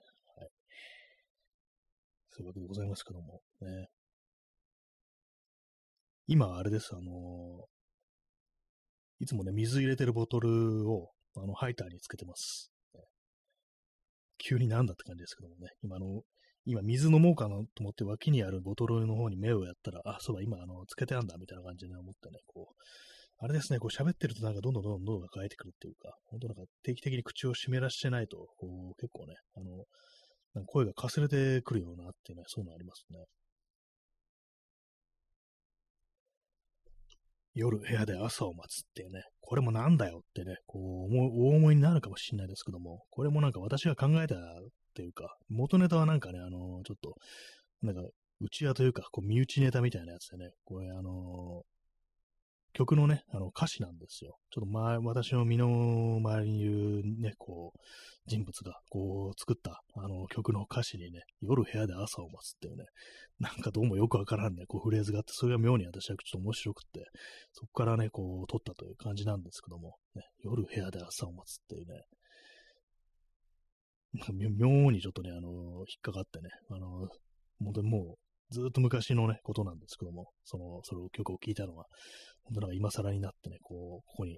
そういうわけでございますけども、ね。今、あれです、あのー、いつもね、水入れてるボトルを、あの、ハイターにつけてます。急になんだって感じですけどもね、今の、今水飲もうかなと思って脇にあるボトルの方に目をやったら、あ、そうだ、今、あの、つけてあんだ、みたいな感じで思ってね、こう、あれですね、こう喋ってるとなんかどんどんどんどん喉が渇いてくるっていうか、本当なんか定期的に口を湿らしてないと、こう、結構ね、あの、なんか声がかすれてくるようなっていうね、そういうのありますね。夜部屋で朝を待つっていうね、これもなんだよってね、こう思、大思いになるかもしれないですけども、これもなんか私が考えたっていうか、元ネタはなんかね、あのちょっと、なんか、内輪というか、こう、身内ネタみたいなやつでね、これ、あの曲のね、あの歌詞なんですよ。ちょっと前、私の身の回りにいるね、こう、人物がこう作ったあの曲の歌詞にね、夜部屋で朝を待つっていうね、なんかどうもよくわからんね、こうフレーズがあって、それが妙に私はちょっと面白くって、そこからね、こう撮ったという感じなんですけども、ね、夜部屋で朝を待つっていうね、妙にちょっとね、あの、引っかかってね、あの、本当にもう、ずっと昔のね、ことなんですけども、その、その曲を聴いたのが、本当なんか今更になってね、こう、ここに、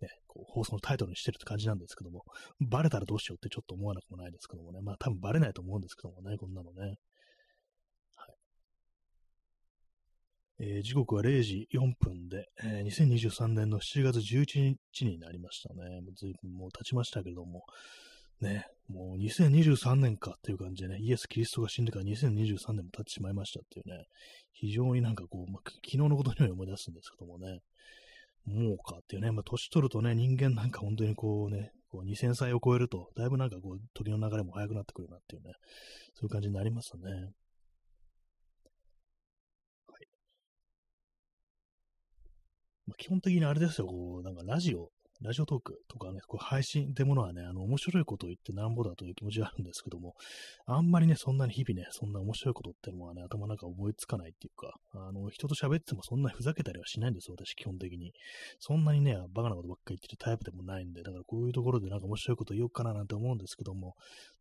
ね、こう放送のタイトルにしてるって感じなんですけども、バレたらどうしようってちょっと思わなくもないですけどもね、まあ多分バレないと思うんですけどもね、こんなのね。はい。えー、時刻は0時4分で、えー、2023年の7月11日になりましたね。もう随分もう経ちましたけれども、ね、もう2023年かっていう感じでね、イエス・キリストが死んでから2023年も経ってしまいましたっていうね、非常になんかこう、まあ、昨日のことのように思い出すんですけどもね、もうかっていうね、まあ、年取るとね、人間なんか本当にこうね、こう2000歳を超えると、だいぶなんかこう、時の流れも速くなってくるなっていうね、そういう感じになりますね。はい。まあ、基本的にあれですよ、こう、なんかラジオラジオトークとかね、こう配信ってものはね、あの、面白いことを言ってなんぼだという気持ちがあるんですけども、あんまりね、そんなに日々ね、そんな面白いことってのはね、頭の中思いつかないっていうか、あの、人と喋ってもそんなにふざけたりはしないんですよ、私、基本的に。そんなにね、バカなことばっかり言ってるタイプでもないんで、だからこういうところでなんか面白いこと言おうかななんて思うんですけども、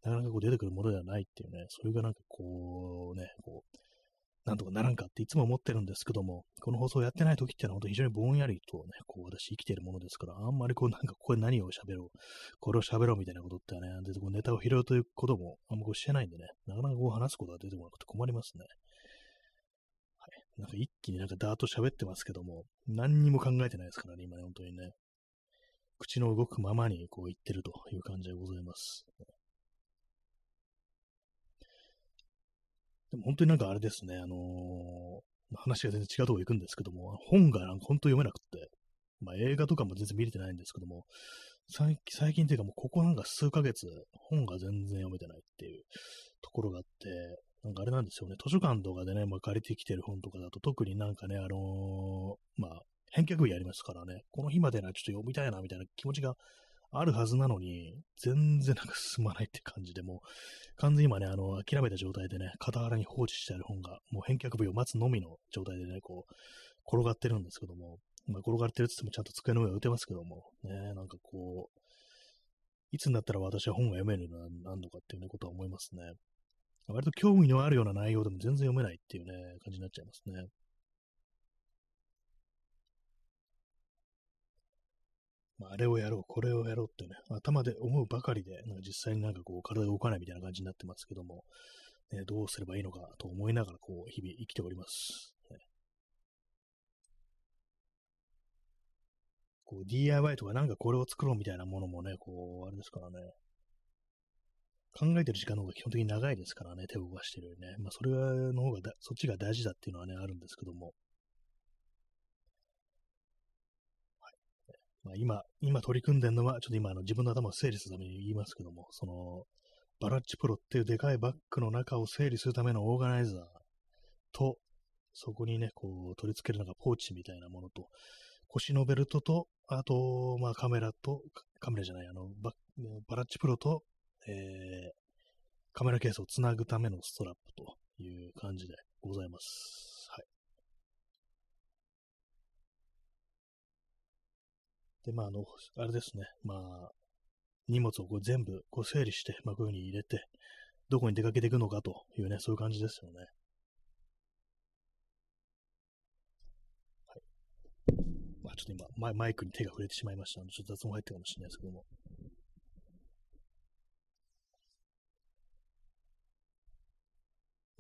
なかなかこう出てくるものではないっていうね、それがなんかこう、ね、こう、なんとかならんかっていつも思ってるんですけども、この放送やってない時ってのは本当非常にぼんやりとね、こう私生きてるものですから、あんまりこうなんかここで何を喋ろう、これを喋ろうみたいなことってはね、でこうネタを拾うということもあんまこうしてないんでね、なかなかこう話すことが出てこなくて困りますね。はい。なんか一気になんかダーッと喋ってますけども、何にも考えてないですからね、今ね、本当にね。口の動くままにこう言ってるという感じでございます。でも本当になんかあれですね、あのー、話が全然違うとこ行くんですけども、本がなんか本当読めなくって、まあ映画とかも全然見れてないんですけども、最近というかもうここなんか数ヶ月、本が全然読めてないっていうところがあって、なんかあれなんですよね、図書館とかでね、まあ、借りてきてる本とかだと特になんかね、あのー、まあ、返却日やりますからね、この日までならちょっと読みたいなみたいな気持ちがあるはずなのに、全然なんか進まないって感じで、もう、完全に今ね、あの、諦めた状態でね、傍らに放置してある本が、もう返却日を待つのみの状態でね、こう、転がってるんですけども、まあ、転がってるって言ってもちゃんと机の上を打てますけども、ね、なんかこう、いつになったら私は本が読めるようになるのかっていうね、ことは思いますね。割と興味のあるような内容でも全然読めないっていうね、感じになっちゃいますね。まあ、あれをやろう、これをやろうってね、頭で思うばかりで、なんか実際になんかこう、体が動かないみたいな感じになってますけども、ね、どうすればいいのかと思いながら、こう、日々生きております。ね、こう、DIY とかなんかこれを作ろうみたいなものもね、こう、あれですからね、考えてる時間の方が基本的に長いですからね、手を動かしてるよりね。まあ、それの方がだ、そっちが大事だっていうのはね、あるんですけども。まあ、今、今取り組んでるのは、ちょっと今あの自分の頭を整理するために言いますけども、その、バラッチプロっていうでかいバッグの中を整理するためのオーガナイザーと、そこにね、こう取り付けるのがポーチみたいなものと、腰のベルトと、あと、まあカメラと、カメラじゃない、あの、ババラッチプロと、えー、カメラケースをつなぐためのストラップという感じでございます。はい。で、まあ、あの、あれですね。まあ、荷物をこう全部こう整理して、まあ、こういうふうに入れて、どこに出かけていくのかというね、そういう感じですよね。はい。まあ、ちょっと今マイ、マイクに手が触れてしまいましたので、ちょっと雑音入ったかもしれないですけども。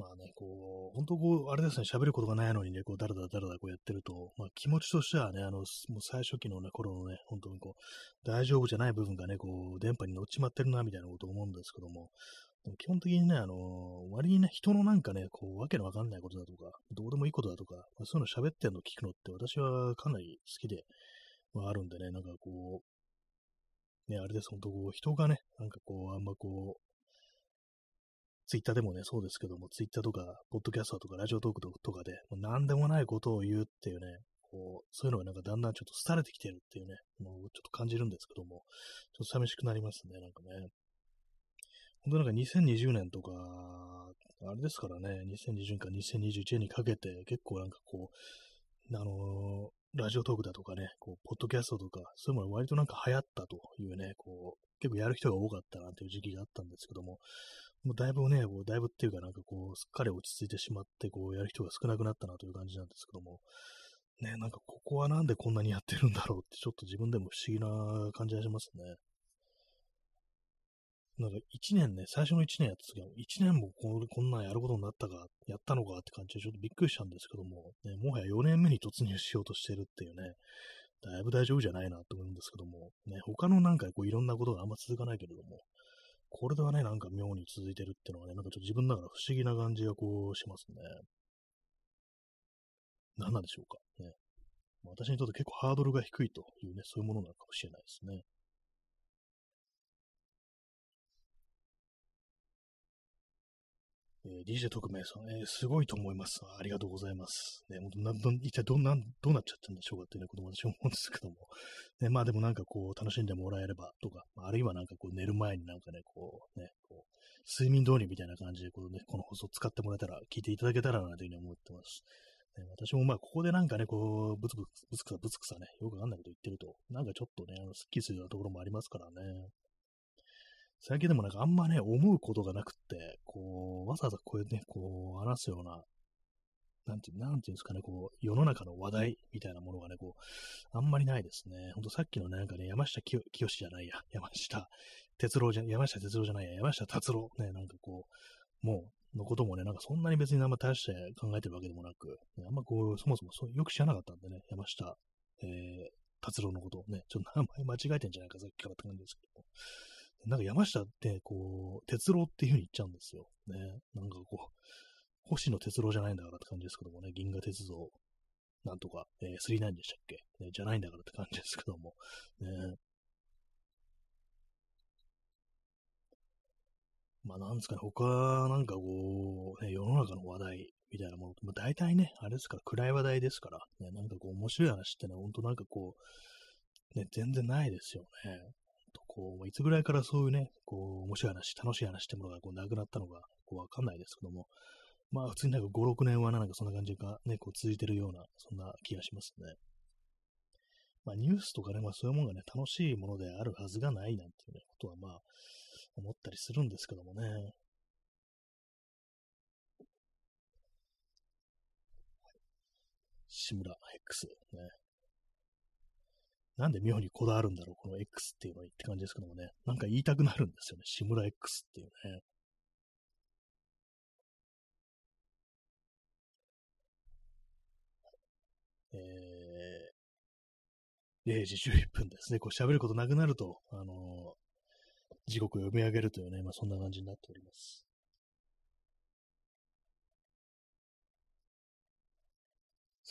まあね、こう、本当こう、あれですね、喋ることがないのにね、こう、だらだらだらだらこうやってると、まあ気持ちとしてはね、あの、もう最初期のね、頃のね、本当にこう、大丈夫じゃない部分がね、こう、電波に乗っちまってるな、みたいなことを思うんですけども、も基本的にね、あの、割にね、人のなんかね、こう、わけのわかんないことだとか、どうでもいいことだとか、まあ、そういうの喋ってんの聞くのって私はかなり好きで、まああるんでね、なんかこう、ね、あれです、本当こう、人がね、なんかこう、あんまこう、ツイッターでもね、そうですけども、ツイッターとか、ポッドキャストとか、ラジオトークとかで、もう何でもないことを言うっていうね、こう、そういうのがなんかだんだんちょっと廃れてきてるっていうね、もうちょっと感じるんですけども、ちょっと寂しくなりますね、なんかね。本当なんか2020年とか、あれですからね、2020年か2021年にかけて、結構なんかこう、あのー、ラジオトークだとかね、こう、ポッドキャストとか、そういうもの割となんか流行ったというね、こう、結構やる人が多かったなっていう時期があったんですけども、もうだいぶね、こうだいぶっていうかなんかこう、すっかり落ち着いてしまって、こう、やる人が少なくなったなという感じなんですけども、ね、なんかここはなんでこんなにやってるんだろうって、ちょっと自分でも不思議な感じがしますね。なんか1年ね、最初の1年やった時は、1年もここんなんやることになったか、やったのかって感じでちょっとびっくりしたんですけども、ね、もはや4年目に突入しようとしてるっていうね、だいぶ大丈夫じゃないなと思うんですけども、ね、他のなんかこういろんなことがあんま続かないけれども、これではね、なんか妙に続いてるっていうのはね、なんかちょっと自分ながら不思議な感じがこうしますね。何なんでしょうか。ね。私にとって結構ハードルが低いというね、そういうものなのかもしれないですね。えー、DJ 特命さん、えー、すごいと思います。ありがとうございます。ね、本当な一体どんな、どうなっちゃったんでしょうかっていうね、ことも私は思うんですけども。ね、まあでもなんかこう、楽しんでもらえればとか、あるいはなんかこう、寝る前になんかね、こう、ね、こう、睡眠導入みたいな感じで、こうね、この放送使ってもらえたら、聞いていただけたらなというふうに思ってます。ね、私もまあ、ここでなんかね、こう、ブツブツ、ブツクサブツクサね、よくわかんないこと言ってると、なんかちょっとね、あの、スッキリするようなところもありますからね。最近でもなんかあんまね、思うことがなくって、こう、わざわざこういうね、こう、話すような、なんていう、なんていうんですかね、こう、世の中の話題みたいなものがね、こう、あんまりないですね。ほんとさっきのね、なんかね、山下清じゃないや、山下哲郎じゃ、山下哲郎じゃないや、山下達郎、ね、なんかこう、もう、のこともね、なんかそんなに別にあんま大して考えてるわけでもなく、ね、あんまこう、そもそもそよく知らなかったんでね、山下、えー、達郎のことをね、ちょっと名前間違えてんじゃないか、さっきからって感じですけども。なんか山下って、こう、哲郎っていう風に言っちゃうんですよ。ね。なんかこう、星野哲郎じゃないんだからって感じですけどもね、銀河鉄道、なんとか、えー、39でしたっけ、ね、じゃないんだからって感じですけども。ね。まあなんですかね、他なんかこう、ね、世の中の話題みたいなもの、まあ、大体ね、あれですから、暗い話題ですから、ね、なんかこう面白い話ってのは本当なんかこう、ね、全然ないですよね。こう、いつぐらいからそういうね、こう、面白い話、楽しい話ってものがこうなくなったのか、こう、わかんないですけども、まあ、普通になんか5、6年はなんかそんな感じがね、こう続いてるような、そんな気がしますね。まあ、ニュースとかね、まあ、そういうものがね、楽しいものであるはずがないなんていうね、ことはまあ、思ったりするんですけどもね。志村 X ね。なんで妙にこだわるんだろう、この X っていうのにって感じですけどもね。なんか言いたくなるんですよね。志村 X っていうね。えー、0時11分ですね。こう喋ることなくなると、あのー、時刻を読み上げるというね、まあそんな感じになっております。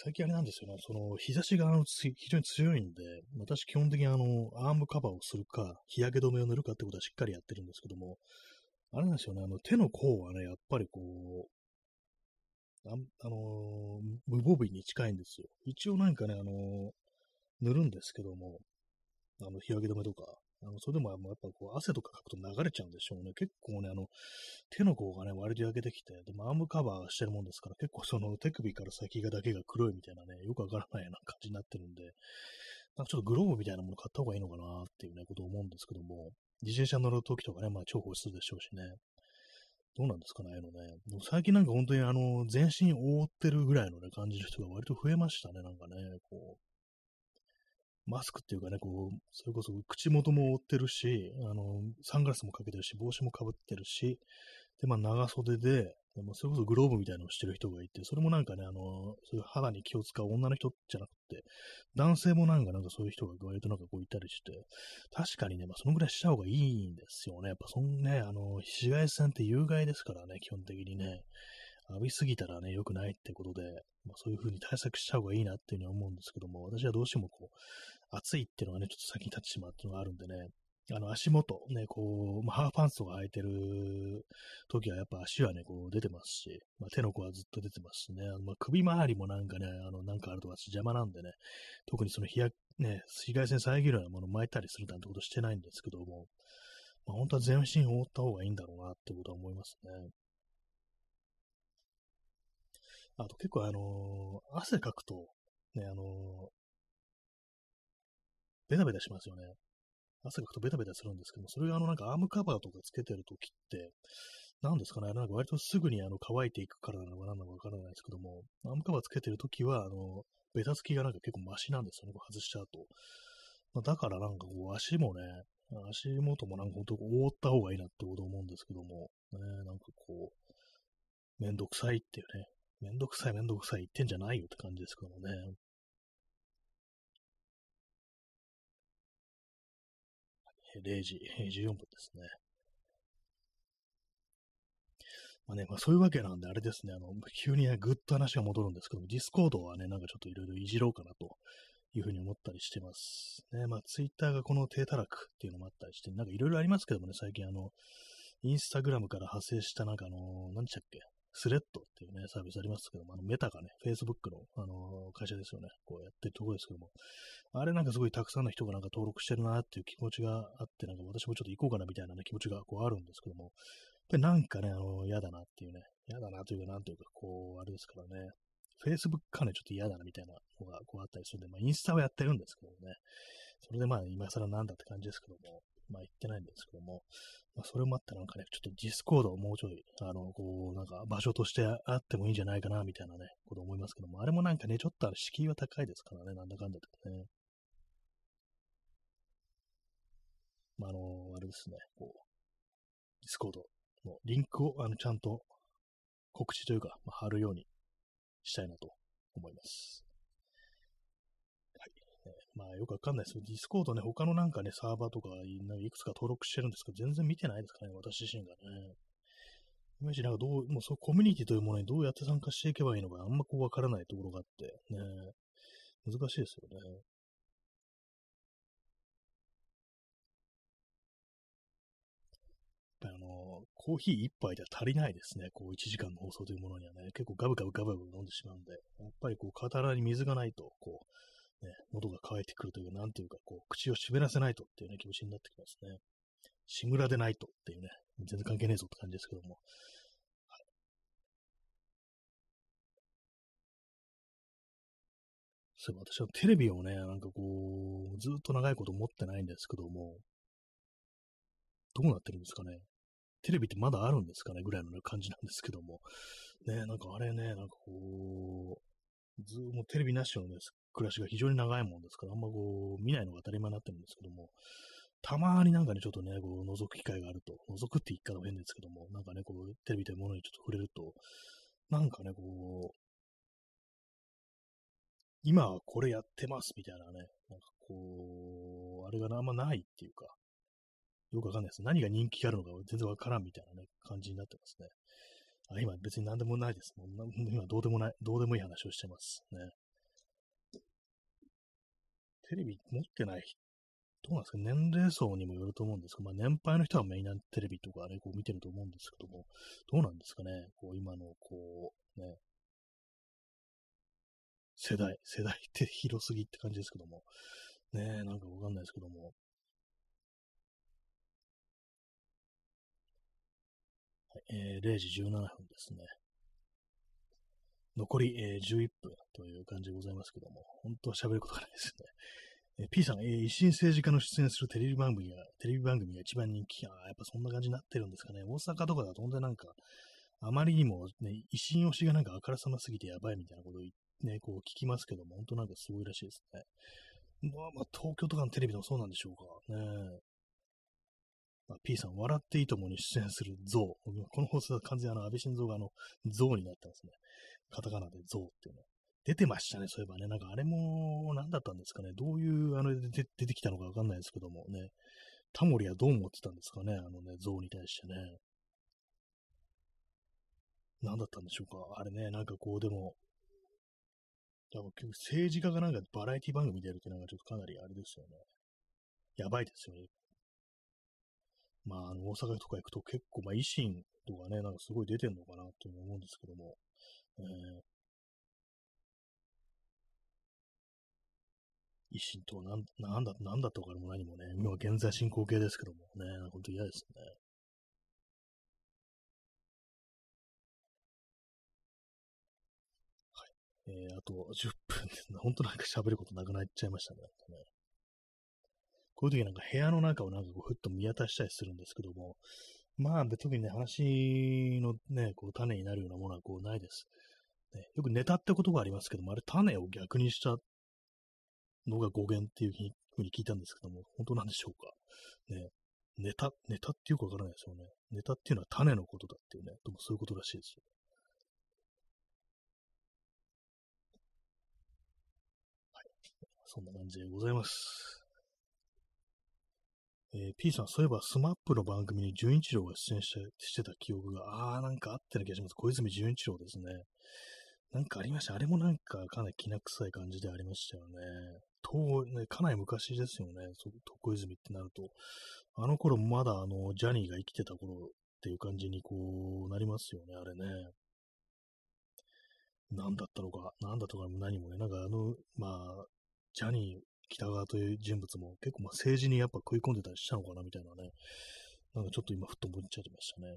最近あれなんですよね、その日差しがあの非常に強いんで、私基本的にあの、アームカバーをするか、日焼け止めを塗るかってことはしっかりやってるんですけども、あれなんですよね、あの手の甲はね、やっぱりこう、ああのー、無防備に近いんですよ。一応なんかね、あのー、塗るんですけども、あの、日焼け止めとか、あの、それでもやっぱこう、汗とかかくと流れちゃうんでしょうね。結構ね、あの、手の甲がね、割と焼けてきて、でもアームカバーしてるもんですから、結構その手首から先がだけが黒いみたいなね、よくわからないような感じになってるんで、なんかちょっとグローブみたいなもの買った方がいいのかなっていうね、ことを思うんですけども、自転車乗るときとかね、まあ重宝するでしょうしね。どうなんですかね、あのね。でも最近なんか本当にあの、全身覆ってるぐらいのね、感じの人が割と増えましたね、なんかね、こう。マスクっていうかね、こう、それこそ口元も覆ってるし、あの、サングラスもかけてるし、帽子もかぶってるし、で、まあ長袖で、でもそれこそグローブみたいなのをしてる人がいて、それもなんかね、あの、そういう肌に気を使う女の人じゃなくて、男性もなんかなんかそういう人が割となんかこういたりして、確かにね、まあそのぐらいした方がいいんですよね。やっぱそんね、あの、紫外線って有害ですからね、基本的にね。浴びすぎたらね、良くないってことで、まあ、そういう風に対策した方がいいなっていうふうに思うんですけども、私はどうしてもこう、暑いっていうのがね、ちょっと先に立ってしまうっていうのがあるんでね、あの足元、ね、こう、まあ、ハーフパンツとか履いてる時はやっぱ足はね、こう出てますし、まあ、手の甲はずっと出てますしね、あのまあ、首周りもなんかね、あの、なんかあるとか邪魔なんでね、特にその日焼ね、紫外線遮るようなもの巻いたりするなんてことしてないんですけども、まあ、本当は全身覆った方がいいんだろうなってことは思いますね。あと結構あのー、汗かくと、ね、あのー、ベタベタしますよね。汗かくとベタベタするんですけども、それがあのなんかアームカバーとかつけてるときって、なんですかね、なんか割とすぐにあの乾いていくからなのか何なのかわからないですけども、アームカバーつけてるときは、あの、ベタつきがなんか結構マシなんですよね、こう外しちゃうと。まあ、だからなんかこう足もね、足元もなんかほんと覆った方がいいなってこと思うんですけども、ね、なんかこう、めんどくさいっていうね、めんどくさいめんどくさい言ってんじゃないよって感じですけどもね。0時14分ですね。まあね、まあそういうわけなんで、あれですね、あの、急にね、ぐっと話が戻るんですけども、ディスコードはね、なんかちょっといろいろいじろうかなというふうに思ったりしてます。ね、まあツイッターがこの体たらくっていうのもあったりして、なんかいろいろありますけどもね、最近あの、インスタグラムから派生したなんかあの、何でしたっけスレッドっていうね、サービスありますけども、あのメタがね、Facebook の、あの会社ですよね、こうやってるところですけども、あれなんかすごいたくさんの人がなんか登録してるなっていう気持ちがあって、なんか私もちょっと行こうかなみたいなね、気持ちがこうあるんですけども、やっぱりなんかね、あの、嫌だなっていうね、嫌だなというか、なんというか、こう、あれですからね、Facebook かね、ちょっと嫌だなみたいなのがこうあったりするんで、まあ、インスタはやってるんですけどね、それでまあ、今更なんだって感じですけども、まあ、言ってないんですけども、まあ、それもあってなんかね、ちょっとディスコードをもうちょい、あの、こう、なんか場所としてあってもいいんじゃないかな、みたいなね、こと思いますけども、あれもなんかね、ちょっと敷居は高いですからね、なんだかんだとね。まあ、あの、あれですね、こう、ディスコードのリンクを、あの、ちゃんと告知というか、まあ、貼るようにしたいなと思います。まあよくわかんないですよ。ディスコードね、他のなんかね、サーバーとかいくつか登録してるんですけど、全然見てないですからね、私自身がね。いまいちなんかどう、もうそうコミュニティというものにどうやって参加していけばいいのか、あんまこうわからないところがあって、ね、難しいですよね。やっぱりあの、コーヒー一杯では足りないですね。こう、1時間の放送というものにはね、結構ガブガブガブガブ飲んでしまうんで、やっぱりこう、体に水がないと、こう、ね、喉が渇いてくるというか、なんていうか、こう、口を湿らせないとっていうね、気持ちになってきますね。しぐらでないとっていうね、全然関係ねえぞって感じですけども。はい、そういえば私はテレビをね、なんかこう、ずっと長いこと持ってないんですけども、どうなってるんですかね。テレビってまだあるんですかねぐらいの、感じなんですけども。ね、なんかあれね、なんかこう、ずもうテレビなしのね、暮らしが非常に長いもんですから、あんまこう、見ないのが当たり前になってるんですけども、たまになんかね、ちょっとね、こう、覗く機会があると、覗くって言い方は変ですけども、なんかね、こう、テレビというものにちょっと触れると、なんかね、こう、今はこれやってますみたいなね、なんかこう、あれがあんまないっていうか、よくわかんないです。何が人気があるのか全然わからんみたいなね、感じになってますね。あ今別に何でもないです。もう今どうでもない、どうでもいい話をしてますね。テレビ持ってない人、どうなんですか？年齢層にもよると思うんですけど、まあ年配の人はメインテレビとかね、こう見てると思うんですけども、どうなんですかね？こう今の、こう、ね、世代、世代って広すぎって感じですけども。ね、なんかわかんないですけども。はい、えー、0時17分ですね。残り、えー、11分という感じでございますけども、本当は喋ることがないですね。えー、P さん、えー、維新政治家の出演するテレビ番組が、テレビ番組が一番人気。あやっぱそんな感じになってるんですかね。大阪とかだと本当になんか、あまりにもね、維新推しがなんかあからさますぎてやばいみたいなことをね、こう聞きますけども、本当なんかすごいらしいですね。まあ、まあ、東京とかのテレビでもそうなんでしょうか。ねあ、P さん、笑っていいともに出演する像。この放送は完全にあの、安倍晋三があの、像になってますね。カタカナで像っていうの。出てましたね、そういえばね。なんかあれも、何だったんですかね。どういう、あの、出てきたのかわかんないですけどもね。タモリはどう思ってたんですかね、あのね、像に対してね。何だったんでしょうか。あれね、なんかこう、でも、多分政治家がなんかバラエティ番組出るってなんかちょっとかなりあれですよね。やばいですよね。まあ、あの、大阪とか行くと結構、まあ、維新とかね、なんかすごい出てんのかなっていう思うんですけども、えー、維新とはなん、なんだ、なんだとかでも何もね、今は現在進行形ですけどもね、本当嫌ですね。はい。えー、あと10分で、本当なんか喋ることなくなっちゃいました。ねこういう時なんか部屋の中をなんかこうふっと見渡したりするんですけども、まあ、特にね、話のね、こう種になるようなものはこうないです。ね、よくネタってことがありますけども、あれ種を逆にしたのが語源っていうふうに聞いたんですけども、本当なんでしょうか？ね、ネタ、ネタってよくわからないですよね。ネタっていうのは種のことだっていうね、でもそういうことらしいですよ。はい。そんな感じでございます。えー、P さん、そういえば、スマップの番組に純一郎が出演してしてた記憶が、あー、なんかあったような気がします。小泉純一郎ですね。なんかありました。あれもなんかかなりきな臭い感じでありましたよね。と、ね、かなり昔ですよね。そ小泉ってなると。あの頃まだあの、ジャニーが生きてた頃っていう感じにこう、なりますよね、あれね。何だったのか、何だったのか何もね、なんかあの、まあ、ジャニー北川という人物も結構まあ政治にやっぱ食い込んでたりしたのかなみたいなね、なんかちょっと今ふっと思っちゃいましたね。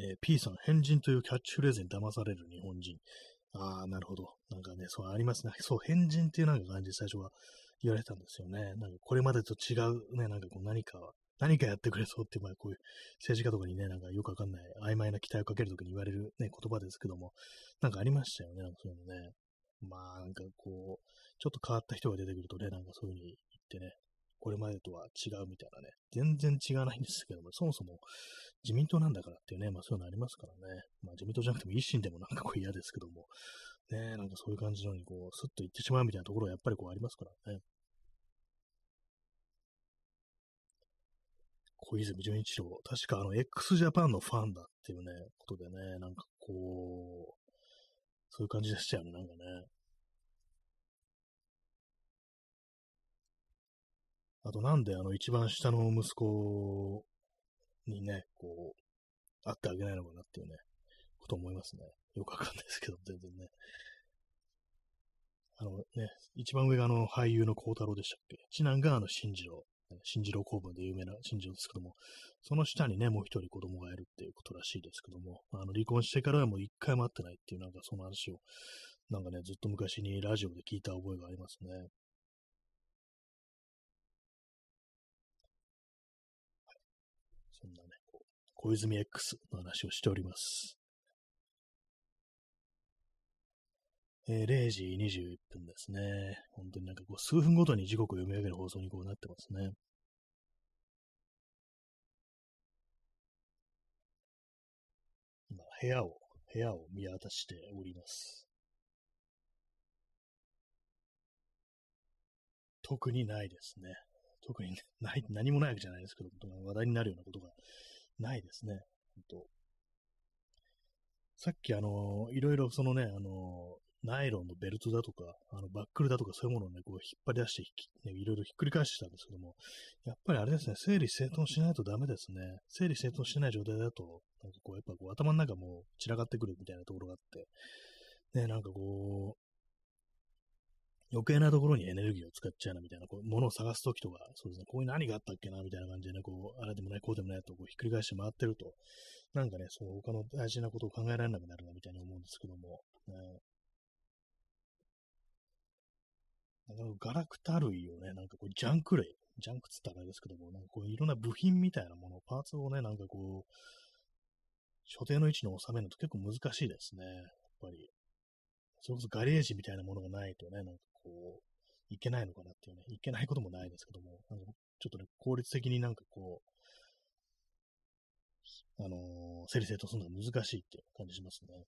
えー、P さん、変人というキャッチフレーズに騙される日本人。ああ、なるほど。なんかね、そうありますね。そう、変人っていうなんか感じ最初は言われたんですよね。なんかこれまでと違うね、なんかこう何か、何かやってくれそうっていう、まあこういう政治家とかにね、なんかよくわかんない曖昧な期待をかけるときに言われるね、言葉ですけども、なんかありましたよね、なんかそういうのね。まあなんかこう、ちょっと変わった人が出てくるとね、なんかそういう風に言ってね、これまでとは違うみたいなね、全然違わないんですけども、そもそも自民党なんだからっていうね、まあそういうのありますからね、まあ自民党じゃなくても維新でもなんかこう嫌ですけども、ね、なんかそういう感じのにこう、スッと言ってしまうみたいなところはやっぱりこうありますからね。小泉純一郎、確かあの x ジャパンのファンだっていうね、ことでね、なんかこう、そういう感じでしたよね、なんかね。あとなんであの一番下の息子にね、こう、会ってあげないのかなっていうね、こと思いますね。よくわかんないですけど、全然ね。あのね、一番上があの俳優の孝太郎でしたっけ？次男があの新次郎、新次郎公文で有名な新次郎ですけども、その下にね、もう一人子供がいるっていうことらしいですけども、あの離婚してからはもう一回も会ってないっていうなんかその話を、なんかね、ずっと昔にラジオで聞いた覚えがありますね。小泉 X の話をしております。えー、0時21分ですね。本当になんかこう数分ごとに時刻を読み上げる放送にこうなってますね。今、部屋を、部屋を見渡しております。特にないですね。特にない、何もないわけじゃないですけど、話題になるようなことがないですね。本当さっきあの、いろいろそのね、あの、ナイロンのベルトだとか、あのバックルだとかそういうものをね、こう引っ張り出して、ね、いろいろひっくり返してたんですけども、やっぱりあれですね、整理整頓しないとダメですね。整理整頓してない状態だと、なんかこう、やっぱこう頭の中も散らかってくるみたいなところがあって、ね、なんかこう、余計なところにエネルギーを使っちゃうなみたいな、こう、ものを探すときとか、そうですね、こういう何があったっけなみたいな感じでね、こう、あれでもない、こうでもないと、こう、ひっくり返して回ってると、なんかね、その他の大事なことを考えられなくなるなみたいに思うんですけども、ね、なんかガラクタ類をね、なんかこう、ジャンク類、ジャンクつったらあれですけども、なんかこう、いろんな部品みたいなもの、パーツをね、なんかこう、所定の位置に収めるのと結構難しいですね。やっぱり。それこそガレージみたいなものがないとね、なんかこう、いけないのかなっていうね、いけないこともないですけども、なんかちょっとね、効率的になんかこう、あのー、整理整頓するのが難しいっていう感じしますね。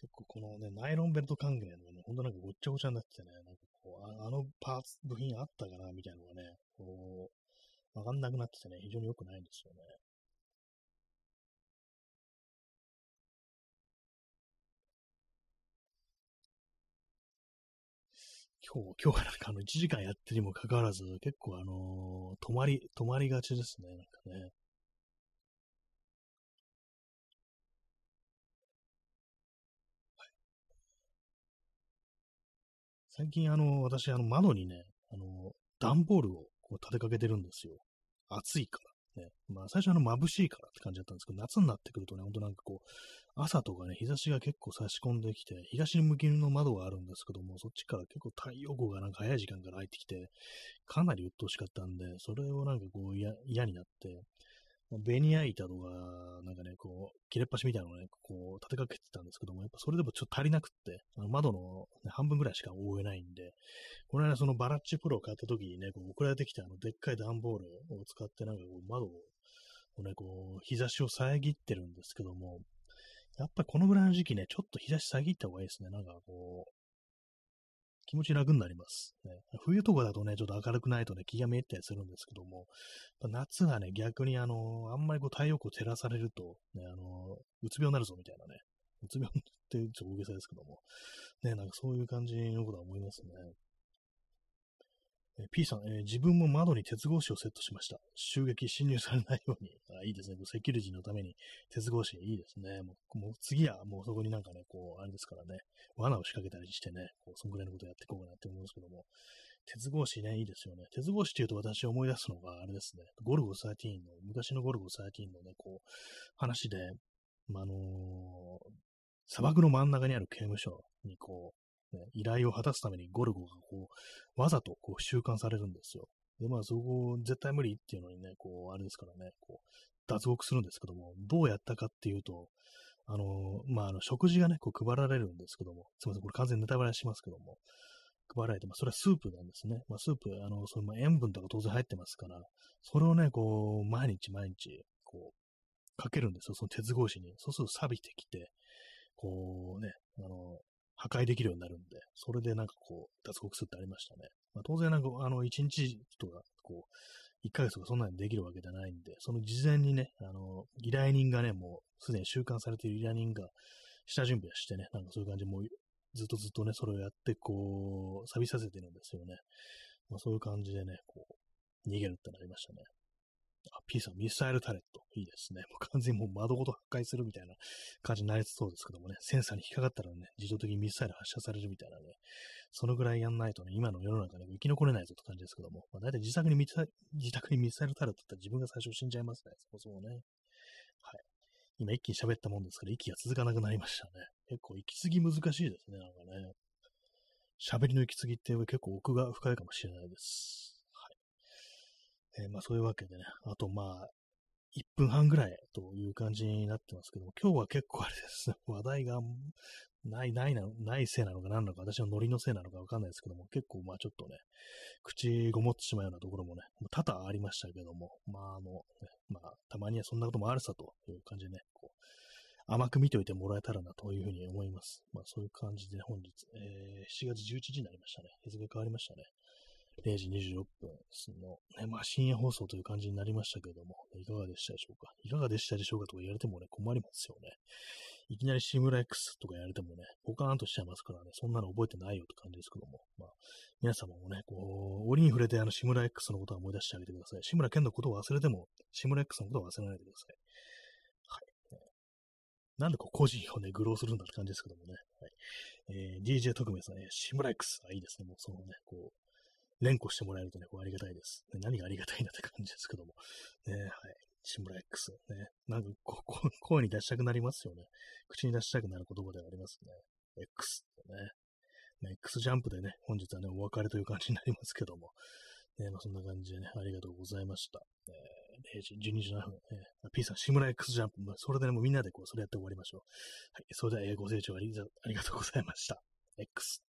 結構このね、ナイロンベルト関係のね、ほんとなんかごっちゃごちゃになっててね、なんかこう、ああのパーツ、部品あったかなみたいなのがね、こう、わかんなくなっててね、非常に良くないんですよね。今日、今日はなんかあの1時間やってにもかかわらず、結構あのー、止まり、止まりがちですね、なんかね。最近あの、私あの窓にね、あの、段ボールをこう立てかけてるんですよ。暑いから。ね。まあ最初あの眩しいからって感じだったんですけど、夏になってくるとね、ほんとなんかこう、朝とかね、日差しが結構差し込んできて、東に向きの窓があるんですけども、そっちから結構太陽光がなんか早い時間から入ってきて、かなり鬱陶しかったんで、それをなんかこう嫌になって、ベニヤ板とか、なんかね、こう、切れっ端みたいなのをね、こう、立てかけてたんですけども、やっぱそれでもちょっと足りなくって、あの窓の、ね、半分ぐらいしか覆えないんで、この間そのバラッチプロを買った時にね、こう送られてきたあの、でっかい段ボールを使ってなんかこう、窓をね、こう、日差しを遮ってるんですけども、やっぱこのぐらいの時期ね、ちょっと日差し遮った方がいいですね。なんかこう、気持ち楽になります。ね、冬とかだとね、ちょっと明るくないとね、気がめいったりするんですけども、夏はね、逆にあの、あんまりこう太陽光照らされると、ね、あの、うつ病になるぞみたいなね、うつ病ってちょっと大げさですけども、ね、なんかそういう感じのことは思いますね。え P さん、えー、自分も窓に鉄格子をセットしました。襲撃、侵入されないように。あいいですね。セキュリティのために鉄格子、いいですね。もうもう次はもうそこになんかね、こう、あれですからね、罠を仕掛けたりしてね、こうそんぐらいのことやっていこうかなって思うんですけども、鉄格子ね、いいですよね。鉄格子っていうと私思い出すのが、あれですね、ゴルゴ13の、昔のゴルゴ13のね、こう、話で、まあ、のー、砂漠の真ん中にある刑務所にこう、ね、依頼を果たすためにゴルゴがこう、わざとこう収監されるんですよ。で、まあそこ絶対無理っていうのにね、こう、あれですからね、こう、脱獄するんですけども、どうやったかっていうと、あの、まあ、あの、食事がね、こう配られるんですけども、すみません、これ完全にネタバレしますけども、配られて、まあ、それはスープなんですね。まあ、スープ、あの、その、ま、塩分とか当然入ってますから、それをね、こう、毎日毎日、こう、かけるんですよ、その鉄格子に。そうすると錆びてきて、こうね、あの、破壊できるようになるんで、それでなんかこう、脱獄するってありましたね。まあ、当然なんか、あの、1日とか、こう、1ヶ月とかそんなにできるわけじゃないんで、その事前にね、あの、依頼人がね、もうすでに習慣されている依頼人が下準備をしてね、なんかそういう感じもうずっとずっとね、それをやって、こう、錆びさせてるんですよね。まあ、そういう感じでね、こう、逃げるってなりましたね。あ、P さん、ミサイルタレット。いいですね。もう完全にもう窓ごと破壊するみたいな感じになりそうですけどもね、センサーに引っかかったらね、自動的にミサイル発射されるみたいなね、そのぐらいやんないとね、今の世の中に生き残れないぞって感じですけども、まあ、大体自宅にミサ自宅にミサイルタレットって自分が最初死んじゃいますね、そもそもね。はい。今一気に喋ったもんですから、息が続かなくなりましたね。結構息継ぎ難しいですね、なんかね。喋りの息継ぎって結構奥が深いかもしれないです。えー、まあそういうわけでね、あとまあ、1分半ぐらいという感じになってますけども、今日は結構あれですね、話題がない、ないな、ないせいなのか何なのか、私のノリのせいなのかわかんないですけども、結構まあちょっとね、口ごもってしまうようなところもね、多々ありましたけども、まああの、ね、まあたまにはそんなこともあるさという感じでね、こう、甘く見ておいてもらえたらなというふうに思います。まあそういう感じで本日、えー、7月11日になりましたね。日付変わりましたね。0時26分の、ね、まあ深夜放送という感じになりましたけれども、いかがでしたでしょうか？いかがでしたでしょうかとか言われてもね、困りますよね。いきなりシムラ X とか言われてもね、ポカーンとしちゃいますからね、そんなの覚えてないよって感じですけども、まあ、皆様もね、こう、折に触れてあの、シムラ X のことは思い出してあげてください。志村けんのことを忘れても、シムラ X のことは忘れないでください。はい。なんでこう、個人をね、愚弄するんだって感じですけどもね。はい。えー、DJ 特命さん、ね、シムラ X。あ、いいですね。もうそのね、こう、連呼してもらえるとね、こうありがたいです。何がありがたいんだって感じですけども。ね、はい。志村 X。ね。なんかこ、こ、声に出したくなりますよね。口に出したくなる言葉ではありますね。X ってね。ね、X ジャンプでね、本日はね、お別れという感じになりますけども。ね、まあそんな感じでね、ありがとうございました。えー、0時12時7分、えー、P さん、志村 X ジャンプ、まあ、それでね、もうみんなでこう、それやって終わりましょう。はい、それでは、えー、ご清聴ありがとうございました。X。